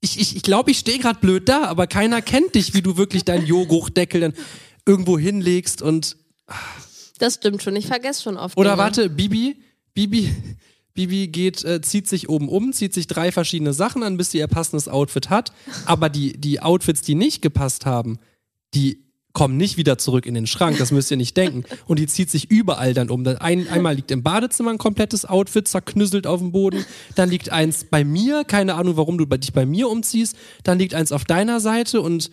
Speaker 2: ich glaube, ich, ich, glaub, ich stehe gerade blöd da, aber keiner kennt dich, wie du wirklich deinen (laughs) Joghurtdeckel dann irgendwo hinlegst und
Speaker 1: Das stimmt schon. Ich vergesse schon oft.
Speaker 2: Oder
Speaker 1: Dinge.
Speaker 2: warte, Bibi, Bibi, (laughs) Bibi geht, äh, zieht sich oben um, zieht sich drei verschiedene Sachen an, bis sie ihr passendes Outfit hat. Aber die, die Outfits, die nicht gepasst haben, die kommen nicht wieder zurück in den Schrank, das müsst ihr nicht denken. Und die zieht sich überall dann um. Ein, einmal liegt im Badezimmer ein komplettes Outfit, zerknüsselt auf dem Boden. Dann liegt eins bei mir, keine Ahnung, warum du bei- dich bei mir umziehst. Dann liegt eins auf deiner Seite und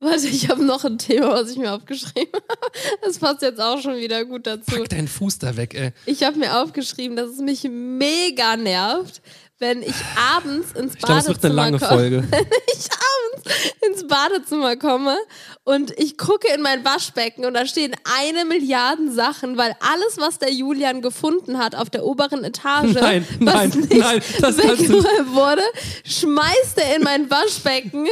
Speaker 1: Warte, ich habe noch ein Thema, was ich mir aufgeschrieben (laughs) habe. Das passt jetzt auch schon wieder gut dazu.
Speaker 2: pack deinen Fuß da weg, ey.
Speaker 1: Ich habe mir aufgeschrieben, dass es mich mega nervt, wenn ich abends ins
Speaker 2: Ich glaube, es wird eine
Speaker 1: Badezimmer
Speaker 2: lange
Speaker 1: komme.
Speaker 2: Folge. (laughs)
Speaker 1: ich abends ins Badezimmer komme und ich gucke in mein Waschbecken und da stehen eine Milliarden Sachen, weil alles, was der Julian gefunden hat auf der oberen Etage, (laughs)
Speaker 2: Nein,
Speaker 1: was
Speaker 2: nein,
Speaker 1: nicht
Speaker 2: nein, das
Speaker 1: weggeräumt wurde, schmeißt er in mein Waschbecken,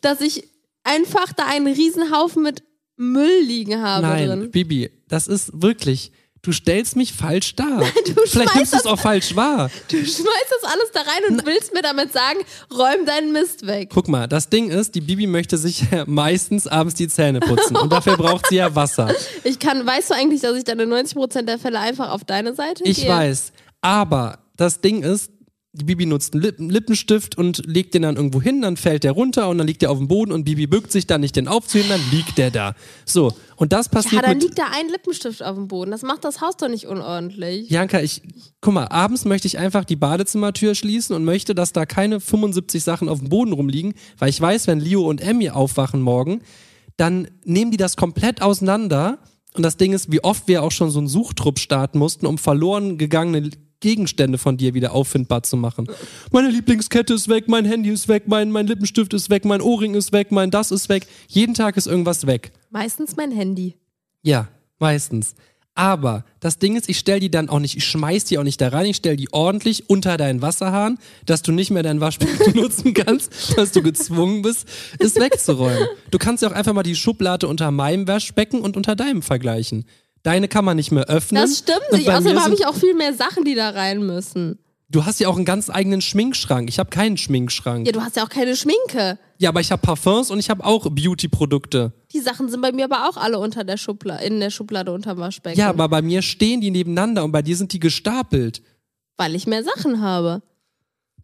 Speaker 1: dass ich einfach da einen Riesenhaufen mit Müll liegen habe
Speaker 2: Nein,
Speaker 1: drin.
Speaker 2: Bibi, das ist wirklich. Du stellst mich falsch dar. (laughs) Vielleicht nimmst du es auch falsch wahr.
Speaker 1: Du schmeißt das alles da rein und willst mir damit sagen, räum deinen Mist weg.
Speaker 2: Guck mal, das Ding ist, die Bibi möchte sich (laughs) meistens abends die Zähne putzen und dafür braucht sie ja Wasser. (laughs)
Speaker 1: Ich kann, weißt du eigentlich, dass ich dann in 90% der Fälle einfach auf deine Seite
Speaker 2: Ich
Speaker 1: gehe?
Speaker 2: weiß. Aber das Ding ist, die Bibi nutzt einen Lippen Lippenstift und legt den dann irgendwo hin, dann fällt der runter und dann liegt der auf dem Boden und Bibi bückt sich dann nicht, den aufzuheben, dann liegt der da. So, und das
Speaker 1: Ja,
Speaker 2: passiert
Speaker 1: dann
Speaker 2: mit...
Speaker 1: liegt da ein Lippenstift auf dem Boden. Das macht das Haus doch nicht unordentlich.
Speaker 2: Janka, ich, guck mal, abends möchte ich einfach die Badezimmertür schließen und möchte, dass da keine 75 Sachen auf dem Boden rumliegen, weil ich weiß, wenn Leo und Emmy aufwachen morgen, dann nehmen die das komplett auseinander. Und das Ding ist, wie oft wir auch schon so einen Suchtrupp starten mussten, um verloren gegangene Gegenstände von dir wieder auffindbar zu machen. Meine Lieblingskette ist weg, mein Handy ist weg, mein, mein Lippenstift ist weg, mein Ohrring ist weg, mein das ist weg. Jeden Tag ist irgendwas weg.
Speaker 1: Meistens mein Handy.
Speaker 2: Ja, meistens. Aber das Ding ist, ich stell die dann auch nicht, ich schmeiß die auch nicht da rein, ich stell die ordentlich unter deinen Wasserhahn, dass du nicht mehr dein Waschbecken (laughs) nutzen kannst, dass du gezwungen bist, es wegzuräumen. Du kannst ja auch einfach mal die Schublade unter meinem Waschbecken und unter deinem vergleichen. Deine kann man nicht mehr öffnen.
Speaker 1: Das stimmt nicht. Außerdem habe ich auch viel mehr Sachen, die da rein müssen.
Speaker 2: Du hast ja auch einen ganz eigenen Schminkschrank. Ich habe keinen Schminkschrank.
Speaker 1: Ja, du hast ja auch keine Schminke.
Speaker 2: Ja, aber ich habe Parfums und ich habe auch Beauty-Produkte.
Speaker 1: Die Sachen sind bei mir aber auch alle unter der Schublade, in der Schublade unterm Waschbecken.
Speaker 2: Ja, aber bei mir stehen die nebeneinander und bei dir sind die gestapelt.
Speaker 1: Weil ich mehr Sachen habe.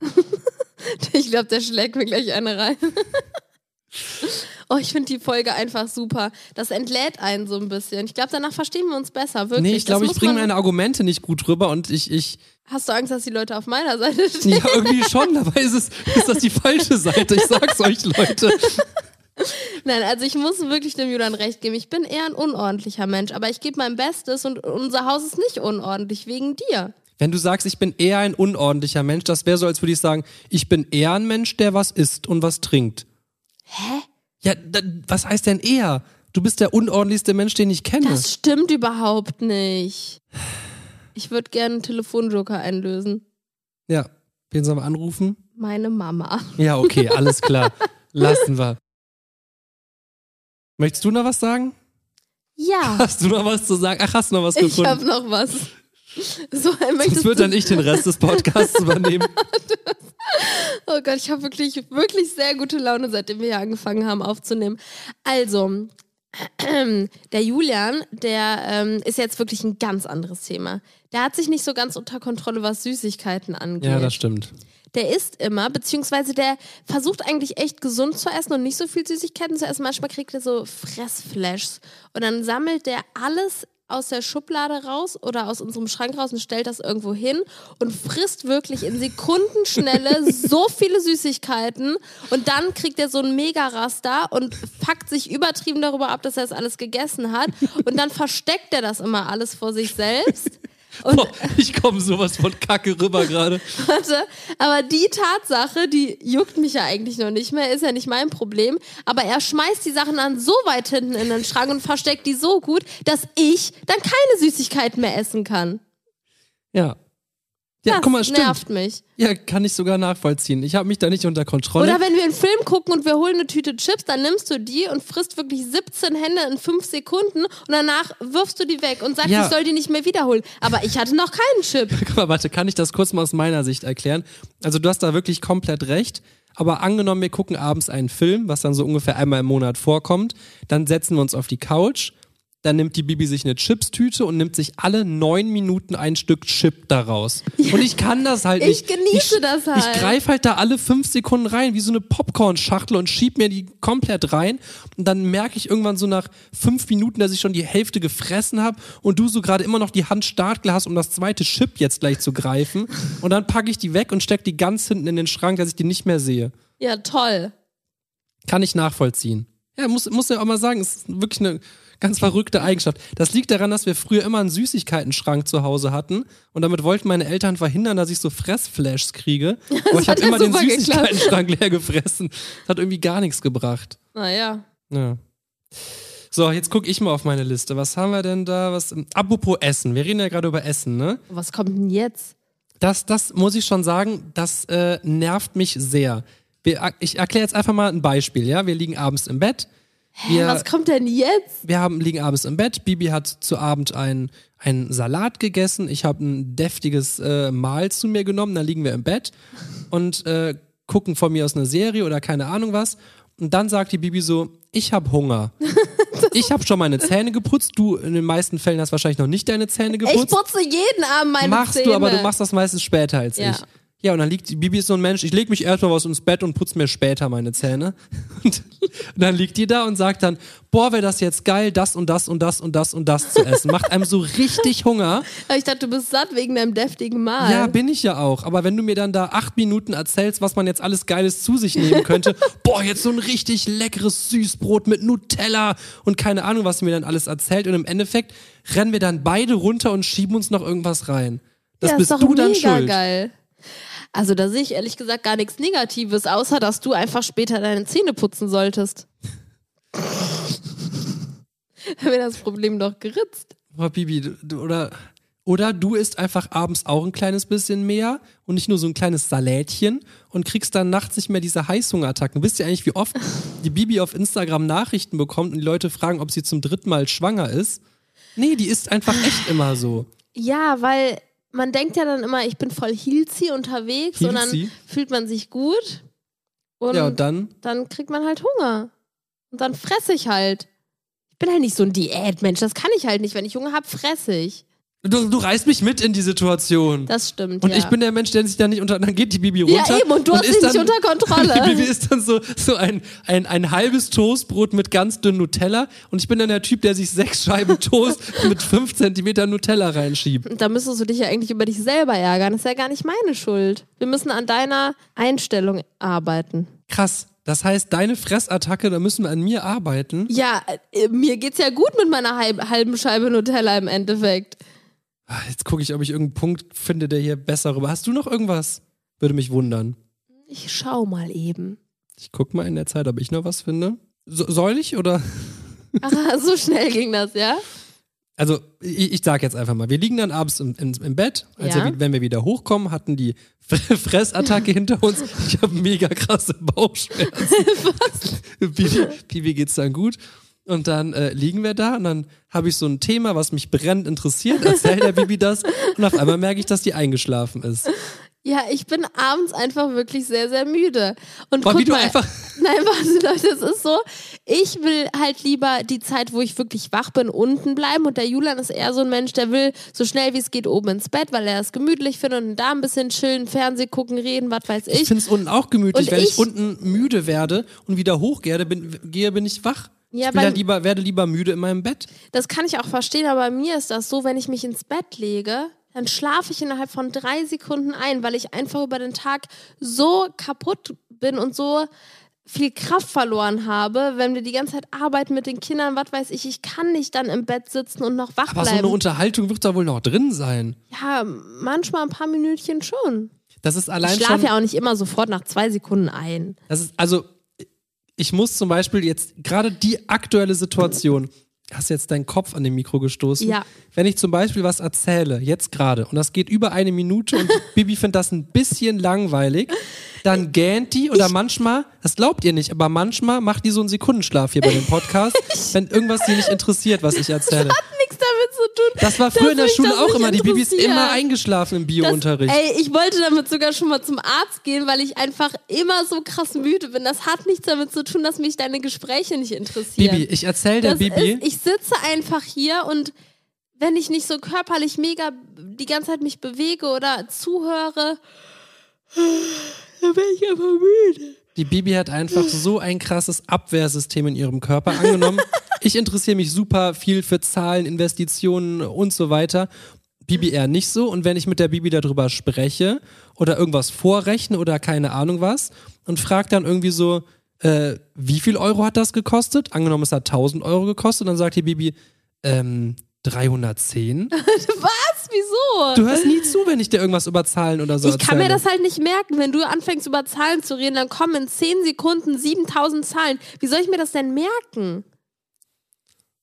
Speaker 1: (laughs) ich glaube, der schlägt mir gleich eine rein. (laughs) oh, ich finde die Folge einfach super. Das entlädt einen so ein bisschen. Ich glaube, danach verstehen wir uns besser. Wirklich.
Speaker 2: Nee, ich glaube, ich bringe meine Argumente nicht gut rüber und ich, ich,
Speaker 1: Hast du Angst, dass die Leute auf meiner Seite (laughs) stehen?
Speaker 2: ja, irgendwie schon, dabei ist es, ist das die falsche Seite. Ich sag's euch, Leute. (laughs)
Speaker 1: Nein, also ich muss wirklich dem Julian recht geben. Ich bin eher ein unordentlicher Mensch, aber ich gebe mein Bestes und unser Haus ist nicht unordentlich wegen dir.
Speaker 2: Wenn du sagst, ich bin eher ein unordentlicher Mensch, das wäre so, als würde ich sagen, ich bin eher ein Mensch, der was isst und was trinkt.
Speaker 1: Hä?
Speaker 2: Ja, was heißt denn eher? Du bist der unordentlichste Mensch, den ich kenne.
Speaker 1: Das stimmt überhaupt nicht. Ich würde gerne einen Telefonjoker einlösen.
Speaker 2: Ja. Wen sollen wir anrufen?
Speaker 1: Meine Mama.
Speaker 2: Ja, okay, (laughs) alles klar. Lassen wir. Möchtest du noch was sagen?
Speaker 1: Ja.
Speaker 2: Hast du noch was zu sagen? Ach, hast du noch was
Speaker 1: Ich
Speaker 2: gefunden?
Speaker 1: habe noch was. (laughs) So,
Speaker 2: Sonst wird dann ich den Rest des Podcasts übernehmen. (laughs)
Speaker 1: oh Gott, ich habe wirklich, wirklich sehr gute Laune, seitdem wir hier angefangen haben aufzunehmen. Also, (clears throat) der Julian, der ähm, ist jetzt wirklich ein ganz anderes Thema. Der hat sich nicht so ganz unter Kontrolle, was Süßigkeiten angeht.
Speaker 2: Ja, das stimmt.
Speaker 1: der isst immer, beziehungsweise der versucht eigentlich echt gesund zu essen und nicht so viel Süßigkeiten zu essen. Manchmal kriegt er so Fressflashs und dann sammelt der alles aus der Schublade raus oder aus unserem Schrank raus und stellt das irgendwo hin und frisst wirklich in Sekundenschnelle (laughs) so viele Süßigkeiten und dann kriegt er so ein Mega-Raster und fuckt sich übertrieben darüber ab, dass er das alles gegessen hat und dann versteckt er das immer alles vor sich selbst.
Speaker 2: Boah, ich komme sowas von Kacke rüber gerade. (laughs)
Speaker 1: Warte, aber die Tatsache, die juckt mich ja eigentlich noch nicht mehr, ist ja nicht mein Problem. Aber er schmeißt die Sachen dann so weit hinten in den Schrank und versteckt die so gut, dass ich dann keine Süßigkeiten mehr essen kann.
Speaker 2: Ja. Ja,
Speaker 1: das
Speaker 2: guck mal, stimmt.
Speaker 1: nervt mich.
Speaker 2: Ja, kann ich sogar nachvollziehen. Ich habe mich da nicht unter Kontrolle.
Speaker 1: Oder wenn wir einen Film gucken und wir holen eine Tüte Chips, dann nimmst du die und frisst wirklich 17 Hände in 5 Sekunden und danach wirfst du die weg und sagst,
Speaker 2: Ja.
Speaker 1: ich soll die nicht mehr wiederholen. Aber ich hatte noch keinen Chip. (laughs)
Speaker 2: Guck mal, warte, kann ich das kurz mal aus meiner Sicht erklären? Also du hast da wirklich komplett recht. Aber angenommen, wir gucken abends einen Film, was dann so ungefähr einmal im Monat vorkommt, dann setzen wir uns auf die Couch, dann nimmt die Bibi sich eine Chipstüte und nimmt sich alle neun Minuten ein Stück Chip daraus. Und ich kann das halt
Speaker 1: Ich
Speaker 2: nicht.
Speaker 1: genieße das halt.
Speaker 2: Ich greife halt da alle fünf Sekunden rein, wie so eine Popcorn-Schachtel und schieb mir die komplett rein. Und dann merke ich irgendwann so nach fünf Minuten, dass ich schon die Hälfte gefressen habe und du so gerade immer noch die Hand startklar hast, um das zweite Chip jetzt gleich zu greifen. Und dann packe ich die weg und stecke die ganz hinten in den Schrank, dass ich die nicht mehr sehe.
Speaker 1: Ja, toll.
Speaker 2: Kann ich nachvollziehen. Ja, muss, muss ja auch mal sagen, es ist wirklich eine ganz verrückte Eigenschaft. Das liegt daran, dass wir früher immer einen Süßigkeitenschrank zu Hause hatten und damit wollten meine Eltern verhindern, dass ich so Fressflashs kriege. (laughs) Aber ich habe immer den. Süßigkeitenschrank leer gefressen. Das hat irgendwie gar nichts gebracht.
Speaker 1: Naja.
Speaker 2: Ja. So, jetzt gucke ich mal auf meine Liste. Was haben wir denn da? Was, apropos Essen. Wir reden ja gerade über Essen, ne?
Speaker 1: Was kommt denn jetzt?
Speaker 2: Das, das muss ich schon sagen, das äh, nervt mich sehr. Wir, ich erkläre jetzt einfach mal ein Beispiel, ja? Wir liegen abends im Bett. Wir,
Speaker 1: Was kommt denn jetzt?
Speaker 2: wir haben, liegen abends im Bett. Bibi hat zu Abend einen, Salat gegessen. Ich habe ein deftiges äh, Mahl zu mir genommen. Dann liegen wir im Bett und äh, gucken von mir aus eine Serie oder keine Ahnung was. Und dann sagt die Bibi so, ich habe Hunger. (laughs) ich habe schon meine Zähne geputzt. Du in den meisten Fällen hast wahrscheinlich noch nicht deine Zähne
Speaker 1: Ich
Speaker 2: geputzt.
Speaker 1: putze jeden Abend meine
Speaker 2: Machst
Speaker 1: Zähne.
Speaker 2: du, aber du machst das meistens später als
Speaker 1: Ja.
Speaker 2: ich. Ja, und dann liegt, die Bibi ist so ein Mensch, ich leg mich erstmal was ins Bett und putze mir später meine Zähne. (laughs) Und dann liegt die da und sagt dann, boah, wäre das jetzt geil, das und das und das und das und das zu essen. Macht einem so richtig Hunger. (laughs)
Speaker 1: Ich dachte, du bist satt wegen deinem deftigen Mahl.
Speaker 2: Ja, bin ich ja auch. Aber wenn du mir dann da acht Minuten erzählst, was man jetzt alles Geiles zu sich nehmen könnte, (laughs) boah, jetzt so ein richtig leckeres Süßbrot mit Nutella und keine Ahnung, was sie mir dann alles erzählt. Und im Endeffekt rennen wir dann beide runter und schieben uns noch irgendwas rein. Das
Speaker 1: ja,
Speaker 2: bist
Speaker 1: ist doch
Speaker 2: du dann
Speaker 1: mega
Speaker 2: schuld.
Speaker 1: geil. Also da sehe ich ehrlich gesagt gar nichts Negatives, außer dass du einfach später deine Zähne putzen solltest. (laughs) Dann wäre das Problem doch geritzt.
Speaker 2: Boah, Bibi, du, du, oder, oder du isst einfach abends auch ein kleines bisschen mehr und nicht nur so ein kleines Salätchen und kriegst dann nachts nicht mehr diese Heißhungerattacken. Wisst ihr eigentlich, wie oft die Bibi auf Instagram Nachrichten bekommt und die Leute fragen, ob sie zum dritten Mal schwanger ist? Nee, die ist einfach echt immer so.
Speaker 1: Ja, weil man denkt ja dann immer, ich bin voll Hilzi unterwegs und dann
Speaker 2: Hilzi?
Speaker 1: fühlt man sich gut und,
Speaker 2: Ja, und dann?
Speaker 1: dann kriegt man halt Hunger. Und dann fresse ich halt. Ich bin halt nicht so ein Diätmensch, das kann ich halt nicht. Wenn ich Hunger habe, fresse ich.
Speaker 2: Du, du reißt mich mit in die Situation.
Speaker 1: Das stimmt,
Speaker 2: und
Speaker 1: ja.
Speaker 2: ich bin der Mensch, der sich da nicht unter. Dann geht die Bibi runter.
Speaker 1: Ja, eben, und du hast dich nicht unter Kontrolle. (laughs)
Speaker 2: Die Bibi ist dann so, so ein, ein, ein halbes Toastbrot mit ganz dünnem Nutella. Und ich bin dann der Typ, der sich sechs Scheiben Toast (laughs) mit fünf Zentimeter Nutella reinschiebt.
Speaker 1: Da müsstest du dich ja eigentlich über dich selber ärgern. Das ist ja gar nicht meine Schuld. Wir müssen an deiner Einstellung arbeiten.
Speaker 2: Krass. Das heißt, deine Fressattacke, da müssen wir an mir arbeiten.
Speaker 1: Ja, äh, mir geht's ja gut mit meiner halb, halben Scheibe Nutella im Endeffekt.
Speaker 2: Ah, Jetzt gucke ich, ob ich irgendeinen Punkt finde, der hier besser rüber. Hast du noch irgendwas? Würde mich wundern.
Speaker 1: Ich schau mal eben.
Speaker 2: Ich guck mal in der Zeit, ob ich noch was finde. So, soll ich oder? (laughs)
Speaker 1: Ach, so schnell ging das, ja?
Speaker 2: also ich, ich sag jetzt einfach mal, wir liegen dann abends im, im, im Bett, also
Speaker 1: Ja.
Speaker 2: wenn wir wieder hochkommen, hatten die (laughs) Fressattacke hinter uns. Ich habe mega krasse Bauchschmerzen. (laughs) Bibi, Bibi geht's dann gut. Und dann äh, liegen wir da und dann habe ich so ein Thema, was mich brennend interessiert, erzählt der Bibi das und auf einmal merke ich, dass die eingeschlafen ist.
Speaker 1: Ja, ich bin abends einfach wirklich sehr, sehr müde. Und
Speaker 2: Boah,
Speaker 1: guck
Speaker 2: wie du
Speaker 1: mal,
Speaker 2: einfach- (laughs)
Speaker 1: Nein, warte, Leute, es ist so, ich will halt lieber die Zeit, wo ich wirklich wach bin, unten bleiben. Und der Julian ist eher so ein Mensch, der will so schnell wie es geht oben ins Bett, weil er es gemütlich findet und da ein bisschen chillen, Fernseh gucken, reden, was weiß
Speaker 2: Ich
Speaker 1: ich.
Speaker 2: finde es unten auch gemütlich.
Speaker 1: Und
Speaker 2: Wenn ich,
Speaker 1: ich-
Speaker 2: unten müde werde und wieder hochgehe, bin, gehe, bin ich wach.
Speaker 1: Ja,
Speaker 2: ich
Speaker 1: beim-
Speaker 2: lieber, werde lieber müde in meinem Bett.
Speaker 1: Das kann ich auch verstehen, aber bei mir ist das so, wenn ich mich ins Bett lege, dann schlafe ich innerhalb von drei Sekunden ein, weil ich einfach über den Tag so kaputt bin und so viel Kraft verloren habe, wenn wir die ganze Zeit arbeiten mit den Kindern, was weiß ich, ich kann nicht dann im Bett sitzen und noch wach
Speaker 2: Aber so
Speaker 1: bleiben.
Speaker 2: eine Unterhaltung wird da wohl noch drin sein.
Speaker 1: ja, manchmal ein paar Minütchen schon.
Speaker 2: Das ist allein
Speaker 1: Ich schlafe ja auch nicht immer sofort nach zwei Sekunden ein.
Speaker 2: Das ist, also, ich muss zum Beispiel jetzt gerade die aktuelle Situation. Hast jetzt deinen Kopf an dem Mikro gestoßen?
Speaker 1: Ja.
Speaker 2: Wenn ich zum Beispiel was erzähle, jetzt gerade, und das geht über eine Minute und (laughs) Bibi findet das ein bisschen langweilig, dann gähnt die oder manchmal, das glaubt ihr nicht, aber manchmal macht die so einen Sekundenschlaf hier bei dem Podcast, (laughs) wenn irgendwas sie nicht interessiert, was ich erzähle.
Speaker 1: Nichts damit zu tun.
Speaker 2: Das war früher in der Schule
Speaker 1: das
Speaker 2: auch immer. Die Bibi ist immer eingeschlafen im
Speaker 1: Das,
Speaker 2: Biounterricht.
Speaker 1: ey, ich wollte damit sogar schon mal zum Arzt gehen, weil ich einfach immer so krass müde bin. Das hat nichts damit zu tun, dass mich deine Gespräche nicht interessieren.
Speaker 2: Bibi, ich erzähle der
Speaker 1: das
Speaker 2: Bibi.
Speaker 1: Ist, ich sitze einfach hier und wenn ich nicht so körperlich mega die ganze Zeit mich bewege oder zuhöre, bin ich einfach müde.
Speaker 2: Die Bibi hat einfach so ein krasses Abwehrsystem in ihrem Körper angenommen. (laughs) ich interessiere mich super viel für Zahlen, Investitionen und so weiter. Bibi eher nicht so. Und wenn ich mit der Bibi darüber spreche oder irgendwas vorrechne oder keine Ahnung was und frage dann irgendwie so, äh, wie viel Euro hat das gekostet? Angenommen, es hat 1000 Euro gekostet. Dann sagt die Bibi, ähm, 310? (laughs) (laughs)
Speaker 1: Was? Wieso?
Speaker 2: Du hörst nie zu, wenn ich dir irgendwas über Zahlen oder so
Speaker 1: ich kann mir
Speaker 2: erzähle.
Speaker 1: das halt nicht merken. Wenn du anfängst über Zahlen zu reden, dann kommen in 10 Sekunden 7000 Zahlen. Wie soll ich mir das denn merken?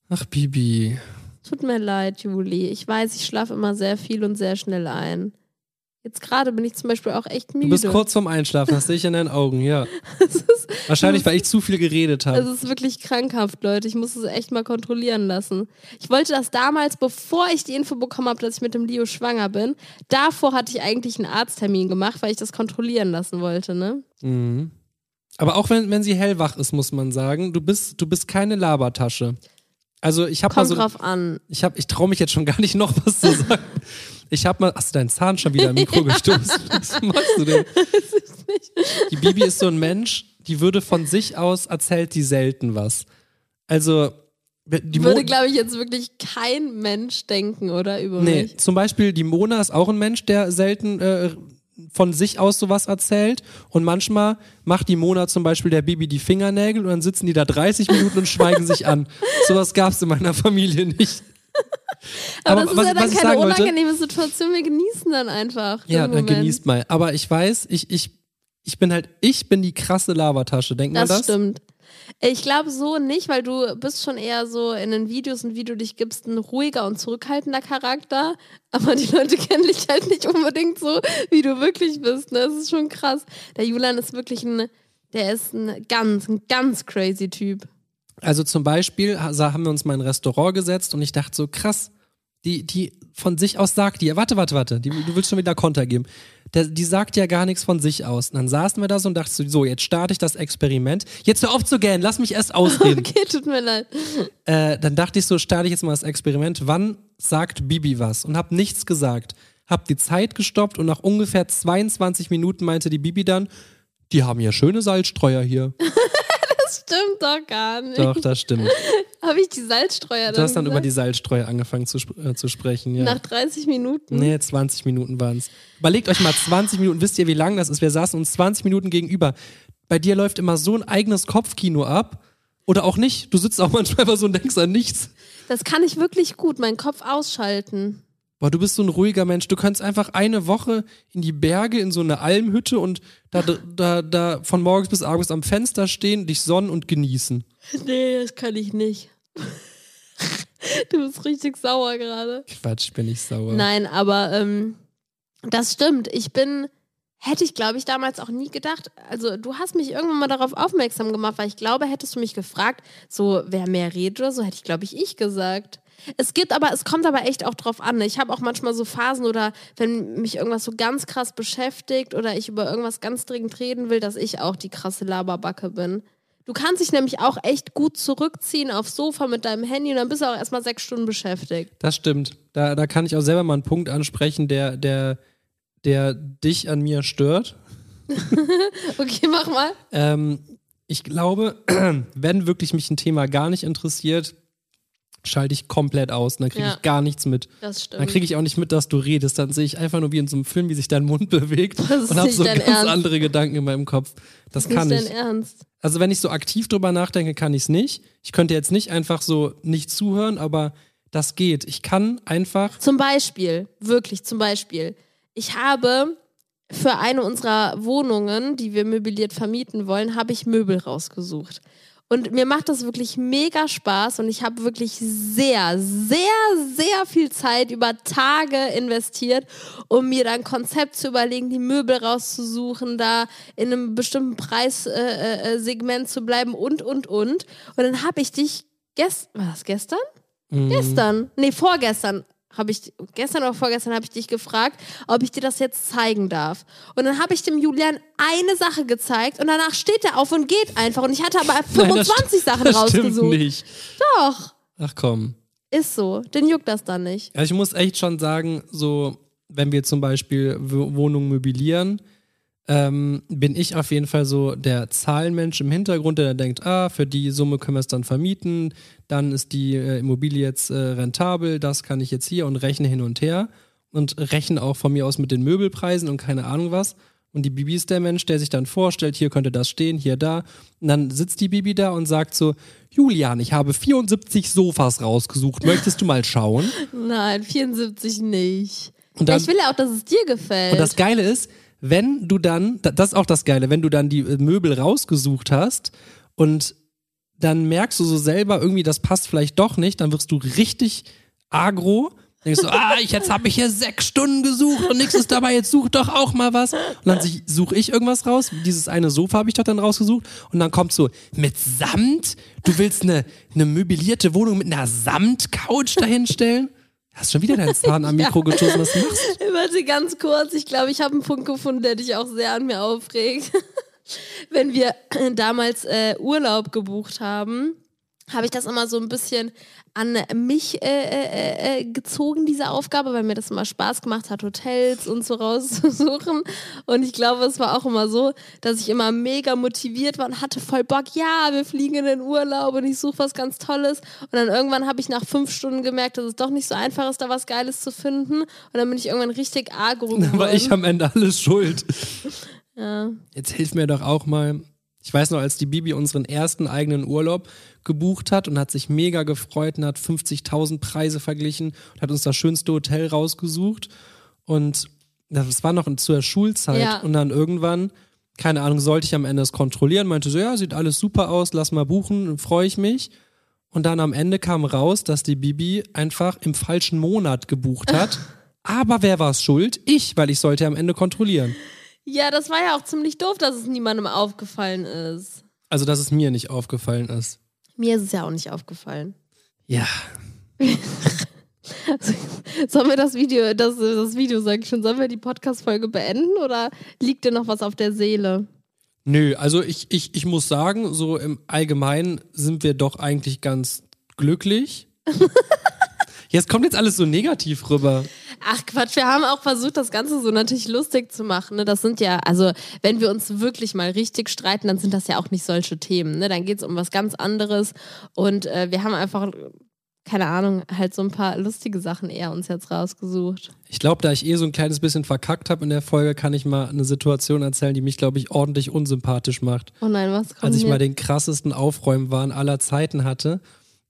Speaker 2: Ach, Bibi.
Speaker 1: Tut mir leid, Juli. Ich weiß, ich schlafe immer sehr viel und sehr schnell ein. Jetzt gerade bin ich zum Beispiel auch echt müde.
Speaker 2: Du bist kurz vorm Einschlafen, das sehe ich in deinen Augen, ja. (laughs)
Speaker 1: Ist,
Speaker 2: Wahrscheinlich, weil ich zu viel geredet habe.
Speaker 1: es ist wirklich krankhaft, Leute. Ich muss es echt mal kontrollieren lassen. Ich wollte das damals, bevor ich die Info bekommen habe, dass ich mit dem Leo schwanger bin. Davor hatte ich eigentlich einen Arzttermin gemacht, weil ich das kontrollieren lassen wollte, ne?
Speaker 2: Mhm. Aber auch wenn, wenn sie hellwach ist, muss man sagen, du bist, du bist keine Labertasche. Also ich habe mal so,
Speaker 1: drauf an.
Speaker 2: ich habe, ich traue mich jetzt schon gar nicht noch was zu sagen. (laughs) Ich habe mal, hast du deinen Zahn schon wieder im Mikro gestoßen? (laughs) Was machst du denn? Die Bibi ist so ein Mensch, die würde von sich aus erzählt die selten was. Also die Mo-
Speaker 1: Würde, glaube ich, jetzt wirklich kein Mensch denken, oder? Über
Speaker 2: Nee,
Speaker 1: mich.
Speaker 2: zum Beispiel die Mona ist auch ein Mensch, der selten äh, von sich aus sowas erzählt. Und manchmal macht die Mona zum Beispiel der Bibi die Fingernägel und dann sitzen die da 30 Minuten und schweigen sich an. (laughs) Sowas gab es in meiner Familie nicht.
Speaker 1: Aber,
Speaker 2: Aber
Speaker 1: das ist
Speaker 2: was-
Speaker 1: ja dann
Speaker 2: was
Speaker 1: keine
Speaker 2: sagen wollte-
Speaker 1: unangenehme Situation. Wir genießen dann einfach.
Speaker 2: Ja, dann genießt mal. Aber ich weiß, ich, ich, ich bin halt, ich bin die krasse Labertasche. Denkt man
Speaker 1: Das,
Speaker 2: das?
Speaker 1: stimmt. Ich glaube so nicht, weil du bist schon eher so in den Videos und wie du dich gibst, ein ruhiger und zurückhaltender Charakter. Aber die Leute (laughs) kennen dich halt nicht unbedingt so, wie du wirklich bist. Ne? Das ist schon krass. Der Julian ist wirklich ein, der ist ein ganz, ein ganz crazy Typ.
Speaker 2: Also zum Beispiel ha- haben wir uns mal in ein Restaurant gesetzt und ich dachte so, krass, die, die von sich aus sagt die, warte, warte, warte, die, du willst schon wieder Konter geben. Der, die sagt ja gar nichts von sich aus. Und dann saßen wir da so und dachten so, so, jetzt starte ich das Experiment. Jetzt hör auf zu gähnen, lass mich erst ausreden. (laughs)
Speaker 1: Okay, tut mir leid.
Speaker 2: äh, dann dachte ich so, starte ich jetzt mal das Experiment. Wann sagt Bibi was? Und hab nichts gesagt. Hab die Zeit gestoppt und nach ungefähr 22 Minuten meinte die Bibi dann, die haben ja schöne Salzstreuer hier. (laughs)
Speaker 1: Das stimmt doch gar nicht.
Speaker 2: Doch, das stimmt. (laughs)
Speaker 1: Habe ich die Salzstreuer
Speaker 2: Du hast dann über
Speaker 1: gesagt?
Speaker 2: die Salzstreuer angefangen zu, sp äh, zu sprechen, ja.
Speaker 1: Nach 30 Minuten?
Speaker 2: Nee, 20 Minuten waren es. Überlegt euch mal 20 Minuten, wisst ihr, wie lang das ist? Wir saßen uns 20 Minuten gegenüber. Bei dir läuft immer so ein eigenes Kopfkino ab. Oder auch nicht. Du sitzt auch (laughs) manchmal so und denkst an nichts.
Speaker 1: Das kann ich wirklich gut, meinen Kopf ausschalten.
Speaker 2: Boah, du bist so ein ruhiger Mensch. Du könntest einfach eine Woche in die Berge, in so eine Almhütte und da, da, da von morgens bis abends am Fenster stehen, dich sonnen und genießen. (laughs)
Speaker 1: Nee, das kann ich nicht. (laughs) Du bist richtig sauer gerade.
Speaker 2: Quatsch, bin ich sauer.
Speaker 1: Nein, aber ähm, das stimmt. Ich bin, hätte ich glaube ich damals auch nie gedacht. Also du hast mich irgendwann mal darauf aufmerksam gemacht, weil ich glaube, hättest du mich gefragt, so wer mehr redet oder so, hätte ich glaube ich ich gesagt. Es gibt aber, es kommt aber echt auch drauf an. Ich habe auch manchmal so Phasen oder wenn mich irgendwas so ganz krass beschäftigt oder ich über irgendwas ganz dringend reden will, dass ich auch die krasse Laberbacke bin. Du kannst dich nämlich auch echt gut zurückziehen aufs Sofa mit deinem Handy und dann bist du auch erstmal sechs Stunden beschäftigt.
Speaker 2: Das stimmt. Da, da kann ich auch selber mal einen Punkt ansprechen, der, der, der dich an mir stört. (laughs)
Speaker 1: okay, mach mal.
Speaker 2: Ähm, ich glaube, (clears throat) wenn wirklich mich ein Thema gar nicht interessiert, schalte ich komplett aus. Und dann kriege
Speaker 1: Ja.
Speaker 2: ich gar nichts mit.
Speaker 1: Das stimmt.
Speaker 2: Dann kriege ich auch nicht mit, dass du redest. Dann sehe ich einfach nur wie in so einem Film, wie sich dein Mund (laughs) bewegt und habe so ganz
Speaker 1: Ernst.
Speaker 2: andere Gedanken in meinem Kopf. Das kann
Speaker 1: nicht
Speaker 2: ich.
Speaker 1: dein Ernst.
Speaker 2: Also wenn ich so aktiv drüber nachdenke, kann ich es nicht. Ich könnte jetzt nicht einfach so nicht zuhören, aber das geht. Ich kann einfach.
Speaker 1: Zum Beispiel, wirklich zum Beispiel. Ich habe für eine unserer Wohnungen, die wir möbliert vermieten wollen, habe ich Möbel rausgesucht. Und mir macht das wirklich mega Spaß und ich habe wirklich sehr, sehr, sehr viel Zeit über Tage investiert, um mir dann ein Konzept zu überlegen, die Möbel rauszusuchen, da in einem bestimmten Preissegment äh, äh, Segment zu bleiben und, und, und. Und dann habe ich dich gestern, war das gestern? Gestern, nee, vorgestern habe ich, gestern oder vorgestern habe ich dich gefragt, ob ich dir das jetzt zeigen darf. Und dann habe ich dem Julian eine Sache gezeigt und danach steht er auf und geht einfach. Und ich hatte aber (laughs)
Speaker 2: Nein, das
Speaker 1: 25
Speaker 2: st- (laughs)
Speaker 1: Sachen
Speaker 2: das stimmt
Speaker 1: rausgesucht.
Speaker 2: nicht.
Speaker 1: Doch,
Speaker 2: Ach komm.
Speaker 1: ist so. Den juckt das dann nicht.
Speaker 2: Also ich muss echt schon sagen, so, wenn wir zum Beispiel Wohnungen möblieren, ähm, bin ich auf jeden Fall so der Zahlenmensch im Hintergrund, der denkt, ah, für die Summe können wir es dann vermieten, dann ist die äh, Immobilie jetzt äh, rentabel, das kann ich jetzt hier und rechne hin und her und rechne auch von mir aus mit den Möbelpreisen und keine Ahnung was. Und die Bibi ist der Mensch, der sich dann vorstellt, hier könnte das stehen, hier da. Und dann sitzt die Bibi da und sagt so, Julian, ich habe 74 Sofas rausgesucht, möchtest du mal schauen? (laughs)
Speaker 1: Nein, 74 nicht.
Speaker 2: Dann-
Speaker 1: ich will ja auch, dass es dir gefällt.
Speaker 2: Und das Geile ist, wenn du dann, da- das ist auch das Geile, wenn du dann die äh, Möbel rausgesucht hast und dann merkst du so selber irgendwie, das passt vielleicht doch nicht, dann wirst du richtig agro. Denkst du, (laughs) ah, ich, jetzt habe ich hier sechs Stunden gesucht und nichts ist dabei, jetzt such doch auch mal was. Und dann suche ich irgendwas raus. Dieses eine Sofa habe ich doch dann rausgesucht. Und dann kommt so, mit Samt? Du willst eine, eine möblierte Wohnung mit einer Samtcouch dahinstellen? Hast schon wieder deinen Zahn am (laughs) Mikro gestoßen, was machst du?
Speaker 1: Warte ganz kurz. Ich glaube, ich habe einen Punkt gefunden, der dich auch sehr an mir aufregt. (laughs) Wenn wir damals äh, Urlaub gebucht haben, habe ich das immer so ein bisschen an mich äh, äh, äh, gezogen, diese Aufgabe, weil mir das immer Spaß gemacht hat, Hotels und so rauszusuchen. Und ich glaube, es war auch immer so, dass ich immer mega motiviert war und hatte voll Bock, ja, wir fliegen in den Urlaub und ich suche was ganz Tolles. Und dann irgendwann habe ich nach fünf Stunden gemerkt, dass es doch nicht so einfach ist, da was Geiles zu finden. Und dann bin ich irgendwann richtig agro geworden.
Speaker 2: Dann war ich am Ende alles schuld.
Speaker 1: ja.
Speaker 2: Jetzt hilf mir doch auch mal. Ich weiß noch, als die Bibi unseren ersten eigenen Urlaub gebucht hat und hat sich mega gefreut und hat 50.000 Preise verglichen und hat uns das schönste Hotel rausgesucht. Und das war noch zur Schulzeit.
Speaker 1: Ja.
Speaker 2: Und dann irgendwann, keine Ahnung, sollte ich am Ende es kontrollieren, meinte so, ja, sieht alles super aus, lass mal buchen, freue ich mich. Und dann am Ende kam raus, dass die Bibi einfach im falschen Monat gebucht hat. (laughs) Aber wer war es schuld? Ich, weil ich sollte am Ende kontrollieren.
Speaker 1: Ja, das war ja auch ziemlich doof, dass es niemandem aufgefallen ist.
Speaker 2: Also, dass es mir nicht aufgefallen ist.
Speaker 1: Mir ist es ja auch nicht aufgefallen.
Speaker 2: Ja. (laughs)
Speaker 1: Sollen wir das Video, das, das Video sag ich schon, sollen wir die Podcast-Folge beenden oder liegt dir noch was auf der Seele?
Speaker 2: Nö, also ich, ich, ich muss sagen, so im Allgemeinen sind wir doch eigentlich ganz glücklich. (laughs) Jetzt kommt jetzt alles so negativ rüber.
Speaker 1: Ach Quatsch, wir haben auch versucht, das Ganze so natürlich lustig zu machen. Ne? Das sind ja, also wenn wir uns wirklich mal richtig streiten, dann sind das ja auch nicht solche Themen. Ne? Dann geht es um was ganz anderes. Und äh, wir haben einfach, keine Ahnung, halt so ein paar lustige Sachen eher uns jetzt rausgesucht.
Speaker 2: Ich glaube, da ich eh so ein kleines bisschen verkackt habe in der Folge, kann ich mal eine Situation erzählen, die mich, glaube ich, ordentlich unsympathisch macht.
Speaker 1: Oh nein, was kommt
Speaker 2: Als ich
Speaker 1: jetzt?
Speaker 2: mal den krassesten Aufräumwahn aller Zeiten hatte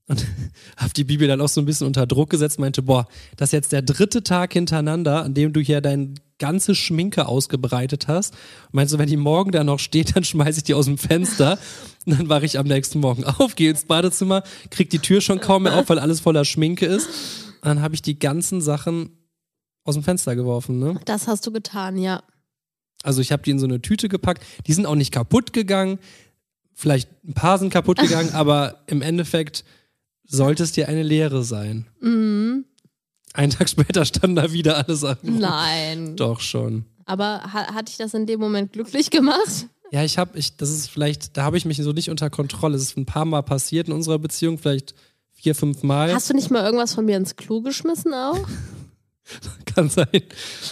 Speaker 2: und (laughs) habe die Bibel dann auch so ein bisschen unter Druck gesetzt, meinte, boah, das ist jetzt der dritte Tag hintereinander, an dem du hier deinen ganze Schminke ausgebreitet hast. Und meinst du, wenn die morgen da noch steht, dann schmeiße ich die aus dem Fenster. Und dann wache ich am nächsten Morgen auf, gehe ins Badezimmer, krieg die Tür schon kaum mehr auf, weil alles voller Schminke ist. Und dann habe ich die ganzen Sachen aus dem Fenster geworfen, ne?
Speaker 1: Das hast du getan, ja.
Speaker 2: Also ich habe die in so eine Tüte gepackt. Die sind auch nicht kaputt gegangen. Vielleicht ein paar sind kaputt gegangen, (laughs) aber im Endeffekt sollte es dir eine Lehre sein.
Speaker 1: Mhm.
Speaker 2: Einen Tag später standen da wieder alle Sachen. rum.
Speaker 1: Nein.
Speaker 2: Doch schon.
Speaker 1: Aber ha hat dich das in dem Moment glücklich gemacht?
Speaker 2: Ja, ich habe, ich, das ist vielleicht, da habe ich mich so nicht unter Kontrolle. Es ist ein paar Mal passiert in unserer Beziehung, vielleicht vier, fünf Mal.
Speaker 1: Hast du nicht mal irgendwas von mir ins Klo geschmissen auch? (laughs)
Speaker 2: Kann sein.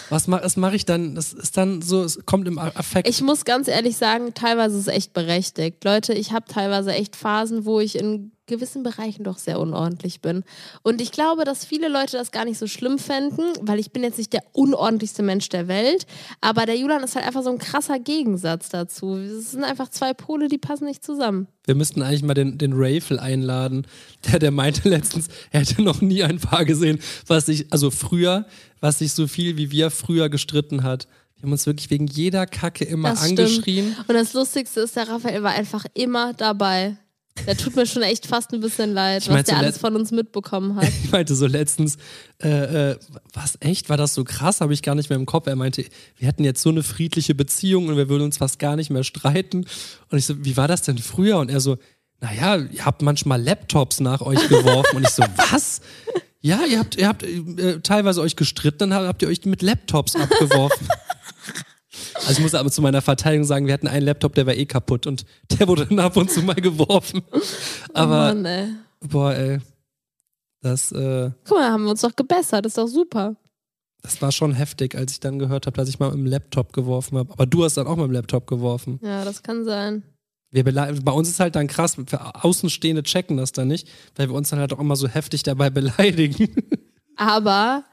Speaker 2: Was mache mach ich dann? Das ist dann so, es kommt im Affekt.
Speaker 1: Ich muss ganz ehrlich sagen, teilweise ist es echt berechtigt. Leute, ich habe teilweise echt Phasen, wo ich in gewissen Bereichen doch sehr unordentlich bin. Und ich glaube, dass viele Leute das gar nicht so schlimm fänden, weil ich bin jetzt nicht der unordentlichste Mensch der Welt, aber der Julian ist halt einfach so ein krasser Gegensatz dazu. Es sind einfach zwei Pole, die passen nicht zusammen.
Speaker 2: Wir müssten eigentlich mal den, den Rafel einladen. Der, der meinte letztens, er hätte noch nie ein Paar gesehen, was sich, also früher, was sich so viel wie wir früher gestritten hat. Wir haben uns wirklich wegen jeder Kacke immer
Speaker 1: Das stimmt.
Speaker 2: angeschrien.
Speaker 1: Und das Lustigste ist, der Raphael war einfach immer dabei. Der tut mir schon echt fast ein bisschen leid,
Speaker 2: Ich
Speaker 1: was der alles
Speaker 2: let-
Speaker 1: von uns mitbekommen hat. (laughs)
Speaker 2: Ich meinte so letztens, äh, äh, was echt, war das so krass? Habe ich gar nicht mehr im Kopf. Er meinte, wir hätten jetzt so eine friedliche Beziehung und wir würden uns fast gar nicht mehr streiten. Und ich so, wie war das denn früher? Und er so, naja, ihr habt manchmal Laptops nach euch geworfen. Und ich so, was? Ja, ihr habt, ihr habt äh, teilweise euch gestritten, dann habt ihr euch mit Laptops abgeworfen. (laughs) Also ich muss aber zu meiner Verteidigung sagen, wir hatten einen Laptop, der war eh kaputt und der wurde dann ab und zu mal geworfen. Aber,
Speaker 1: Mann, ey.
Speaker 2: boah, ey, das, äh,
Speaker 1: Guck mal, haben wir uns doch gebessert, ist doch super.
Speaker 2: Das war schon heftig, als ich dann gehört habe, dass ich mal mit dem Laptop geworfen habe. Aber du hast dann auch mit dem Laptop geworfen.
Speaker 1: Ja, das kann sein.
Speaker 2: Wir bei uns ist halt dann krass, für Außenstehende checken das dann nicht, weil wir uns dann halt auch immer so heftig dabei (laughs) beleidigen.
Speaker 1: Aber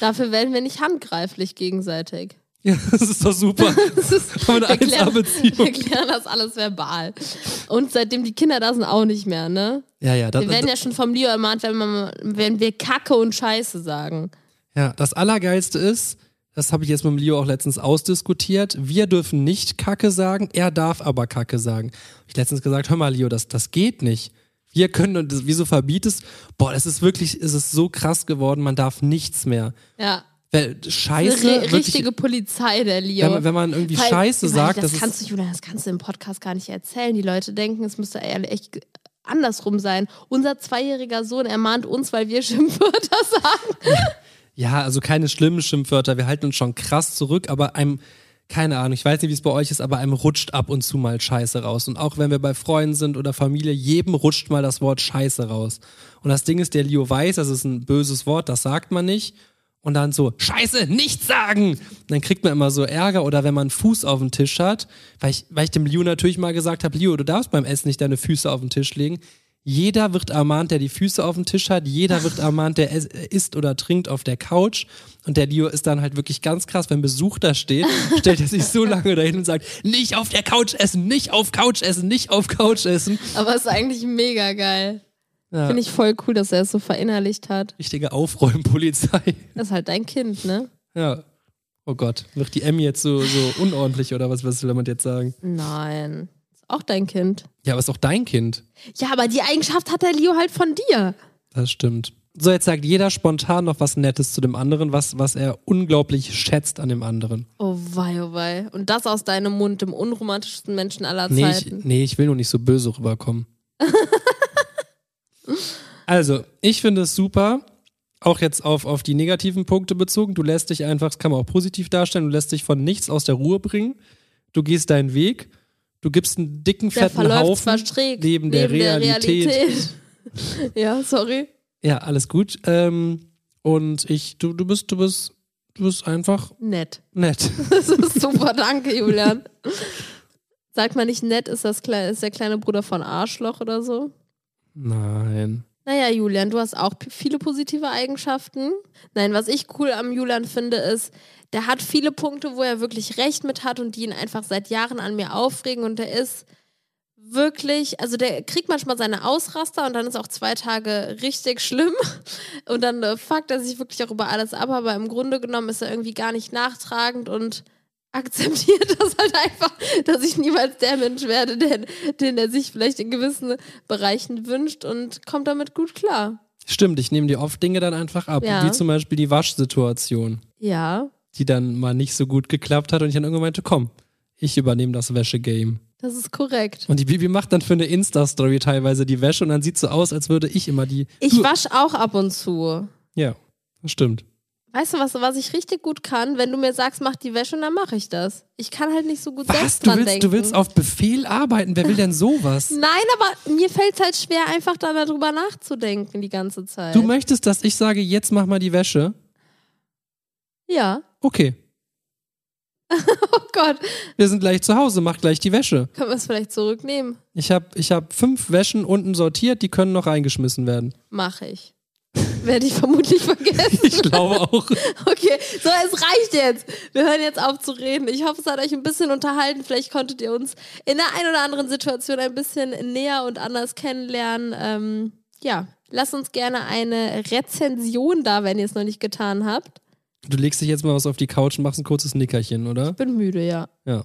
Speaker 1: dafür werden wir nicht handgreiflich gegenseitig.
Speaker 2: Ja, (laughs) das ist doch super. (laughs)
Speaker 1: Das ist,
Speaker 2: eine
Speaker 1: wir, klären, wir
Speaker 2: 1A-Beziehung.
Speaker 1: klären das alles verbal. Und seitdem die Kinder da sind, auch nicht mehr, ne?
Speaker 2: Ja, ja, das,
Speaker 1: Wir werden ja schon vom Leo ermahnt, wenn, man, wenn wir Kacke und Scheiße sagen.
Speaker 2: ja, das Allergeilste ist, das habe ich jetzt mit dem Leo auch letztens ausdiskutiert, wir dürfen nicht Kacke sagen, er darf aber Kacke sagen. Hab ich letztens gesagt, hör mal Leo, das, das geht nicht. Wir können, und wieso verbietest? Boah, es ist wirklich, es ist so krass geworden, man darf nichts mehr.
Speaker 1: Ja.
Speaker 2: Weil Scheiße,
Speaker 1: Eine ri-
Speaker 2: wirklich,
Speaker 1: richtige Polizei, der Leo.
Speaker 2: wenn, man- wenn man irgendwie
Speaker 1: Weil-
Speaker 2: Scheiße sagt,
Speaker 1: das
Speaker 2: das
Speaker 1: kannst
Speaker 2: ist,
Speaker 1: du, Julian, das kannst du im Podcast gar nicht erzählen. Die Leute denken, es müsste echt andersrum sein. Unser zweijähriger Sohn ermahnt uns, weil wir (laughs) Schimpfwörter sagen.
Speaker 2: ja, also keine schlimmen Schimpfwörter, wir halten uns schon krass zurück, aber einem, keine Ahnung, ich weiß nicht, wie es bei euch ist, aber einem rutscht ab und zu mal Scheiße raus. Und auch wenn wir bei Freunden sind oder Familie, jedem rutscht mal das Wort Scheiße raus. Und das Ding ist, der Leo weiß, das ist ein böses Wort, das sagt man nicht. Und dann so, Scheiße, nichts sagen! Und dann kriegt man immer so Ärger oder wenn man einen Fuß auf den Tisch hat, weil ich, weil ich dem Leo natürlich mal gesagt habe, Leo, du darfst beim Essen nicht deine Füße auf den Tisch legen. Jeder wird ermahnt, der die Füße auf dem Tisch hat. Jeder wird ermahnt, der es- isst oder trinkt auf der Couch. Und der Leo ist dann halt wirklich ganz krass, wenn Besuch da steht, (laughs) stellt er sich so lange dahin und sagt, nicht auf der Couch essen, nicht auf Couch essen, nicht auf Couch essen.
Speaker 1: Aber ist eigentlich mega geil.
Speaker 2: Ja,
Speaker 1: Finde ich voll cool, dass er es so verinnerlicht hat.
Speaker 2: richtige Aufräumpolizei.
Speaker 1: Das ist halt dein Kind, ne?
Speaker 2: Ja. Oh Gott, wird die Emmy jetzt so, so unordentlich oder was, was will damit jetzt sagen?
Speaker 1: Nein. Ist auch dein Kind.
Speaker 2: Ja, aber ist auch dein Kind.
Speaker 1: Ja, aber die Eigenschaft hat der Leo halt von dir.
Speaker 2: Das stimmt. So, jetzt sagt jeder spontan noch was Nettes zu dem anderen, was, was er unglaublich schätzt an dem anderen.
Speaker 1: Oh wei, oh wei. Und das aus deinem Mund, dem unromantischsten Menschen aller
Speaker 2: Nee ich,
Speaker 1: Zeiten.
Speaker 2: nee, ich will nur nicht so böse rüberkommen. (laughs) also, ich finde es super, auch jetzt auf, auf die negativen Punkte bezogen. Du lässt dich einfach, das kann man auch positiv darstellen, du lässt dich von nichts aus der Ruhe bringen. Du gehst deinen Weg. Du gibst einen dicken,
Speaker 1: Der
Speaker 2: fetten Haufen
Speaker 1: schräg
Speaker 2: neben der Realität.
Speaker 1: Realität. (laughs) ja, sorry.
Speaker 2: Ja, alles gut. Ähm, und ich, du, du bist, du bist, du bist einfach
Speaker 1: Nett.
Speaker 2: nett. (laughs)
Speaker 1: Das ist super, danke, Julian. Sagt man nicht nett, ist, das ist der kleine Bruder von Arschloch oder so?
Speaker 2: Nein.
Speaker 1: Naja, Julian, du hast auch viele positive Eigenschaften. Nein, was ich cool am Julian finde, ist, der hat viele Punkte, wo er wirklich recht mit hat und die ihn einfach seit Jahren an mir aufregen und er ist wirklich, also der kriegt manchmal seine Ausraster und dann ist auch zwei Tage richtig schlimm und dann äh, fuckt er sich wirklich auch über alles ab, aber im Grunde genommen ist er irgendwie gar nicht nachtragend und akzeptiert (laughs) das halt einfach, dass ich niemals der Mensch werde, den, den er sich vielleicht in gewissen Bereichen wünscht und kommt damit gut klar.
Speaker 2: Stimmt, ich nehme dir oft Dinge dann einfach ab.
Speaker 1: Ja.
Speaker 2: Wie zum Beispiel die Waschsituation,
Speaker 1: Ja,
Speaker 2: die dann mal nicht so gut geklappt hat und ich dann irgendwann meinte, komm, ich übernehme das Wäschegame.
Speaker 1: das ist korrekt.
Speaker 2: Und die Bibi macht dann für eine Insta-Story teilweise die Wäsche und dann sieht so aus, als würde ich immer die.
Speaker 1: Ich wasche auch ab und zu.
Speaker 2: Ja, das stimmt.
Speaker 1: Weißt du was, was ich richtig gut kann? Wenn du mir sagst, mach die Wäsche, dann mache ich das. Ich kann halt nicht so gut
Speaker 2: Was?
Speaker 1: selbst
Speaker 2: Du
Speaker 1: dran
Speaker 2: willst,
Speaker 1: denken.
Speaker 2: du willst auf Befehl arbeiten? Wer will denn sowas? (laughs)
Speaker 1: Nein, aber mir fällt es halt schwer, einfach darüber nachzudenken die ganze Zeit.
Speaker 2: Du möchtest, dass ich sage, jetzt mach mal die Wäsche?
Speaker 1: ja.
Speaker 2: Okay. (laughs)
Speaker 1: Oh Gott.
Speaker 2: Wir sind gleich zu Hause, mach gleich die Wäsche.
Speaker 1: Können wir es vielleicht zurücknehmen?
Speaker 2: Ich habe ich hab fünf Wäschen unten sortiert, die können noch reingeschmissen werden.
Speaker 1: Mache ich. Werde ich vermutlich vergessen.
Speaker 2: Ich glaube auch.
Speaker 1: Okay, so, es reicht jetzt. Wir hören jetzt auf zu reden. Ich hoffe, es hat euch ein bisschen unterhalten. Vielleicht konntet ihr uns in der einen oder anderen Situation ein bisschen näher und anders kennenlernen. Ähm, ja, lasst uns gerne eine Rezension da, wenn ihr es noch nicht getan habt.
Speaker 2: Du legst dich jetzt mal was auf die Couch und machst ein kurzes Nickerchen, oder?
Speaker 1: Ich bin müde, ja.
Speaker 2: Ja,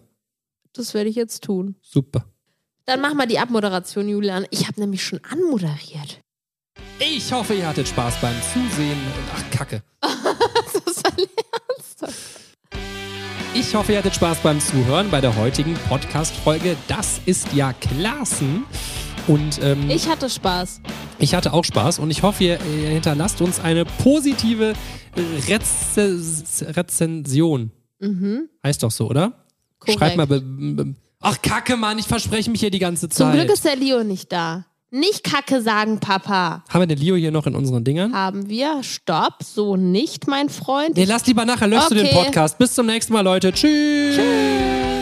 Speaker 1: Das werde ich jetzt tun.
Speaker 2: super.
Speaker 1: Dann mach mal die Abmoderation, Julian. Ich habe nämlich schon anmoderiert.
Speaker 2: Ich hoffe, ihr hattet Spaß beim Zusehen und ach, Kacke. (laughs)
Speaker 1: Das ist ernst.
Speaker 2: Ich hoffe, ihr hattet Spaß beim Zuhören bei der heutigen Podcast-Folge. Das ist ja Klassen. Und ähm, ich,
Speaker 1: Ich hatte Spaß.
Speaker 2: hatte auch Spaß und ich hoffe, ihr, ihr hinterlasst uns eine positive Rez Rezension.
Speaker 1: Mhm.
Speaker 2: Heißt doch so, oder?
Speaker 1: Korrekt.
Speaker 2: Schreibt mal. Ach, Kacke, Mann, ich verspreche mich hier die ganze
Speaker 1: Zum
Speaker 2: Zeit.
Speaker 1: Glück ist der Leo nicht da. Nicht Kacke sagen, Papa.
Speaker 2: Haben wir den Leo hier noch in unseren Dingern?
Speaker 1: Haben wir. Stopp, so nicht, mein Freund.
Speaker 2: Nee, lass lieber nachher, löschst du den
Speaker 1: Okay.
Speaker 2: Podcast. Bis zum nächsten Mal, Leute. Tschüss.
Speaker 1: Tschüss.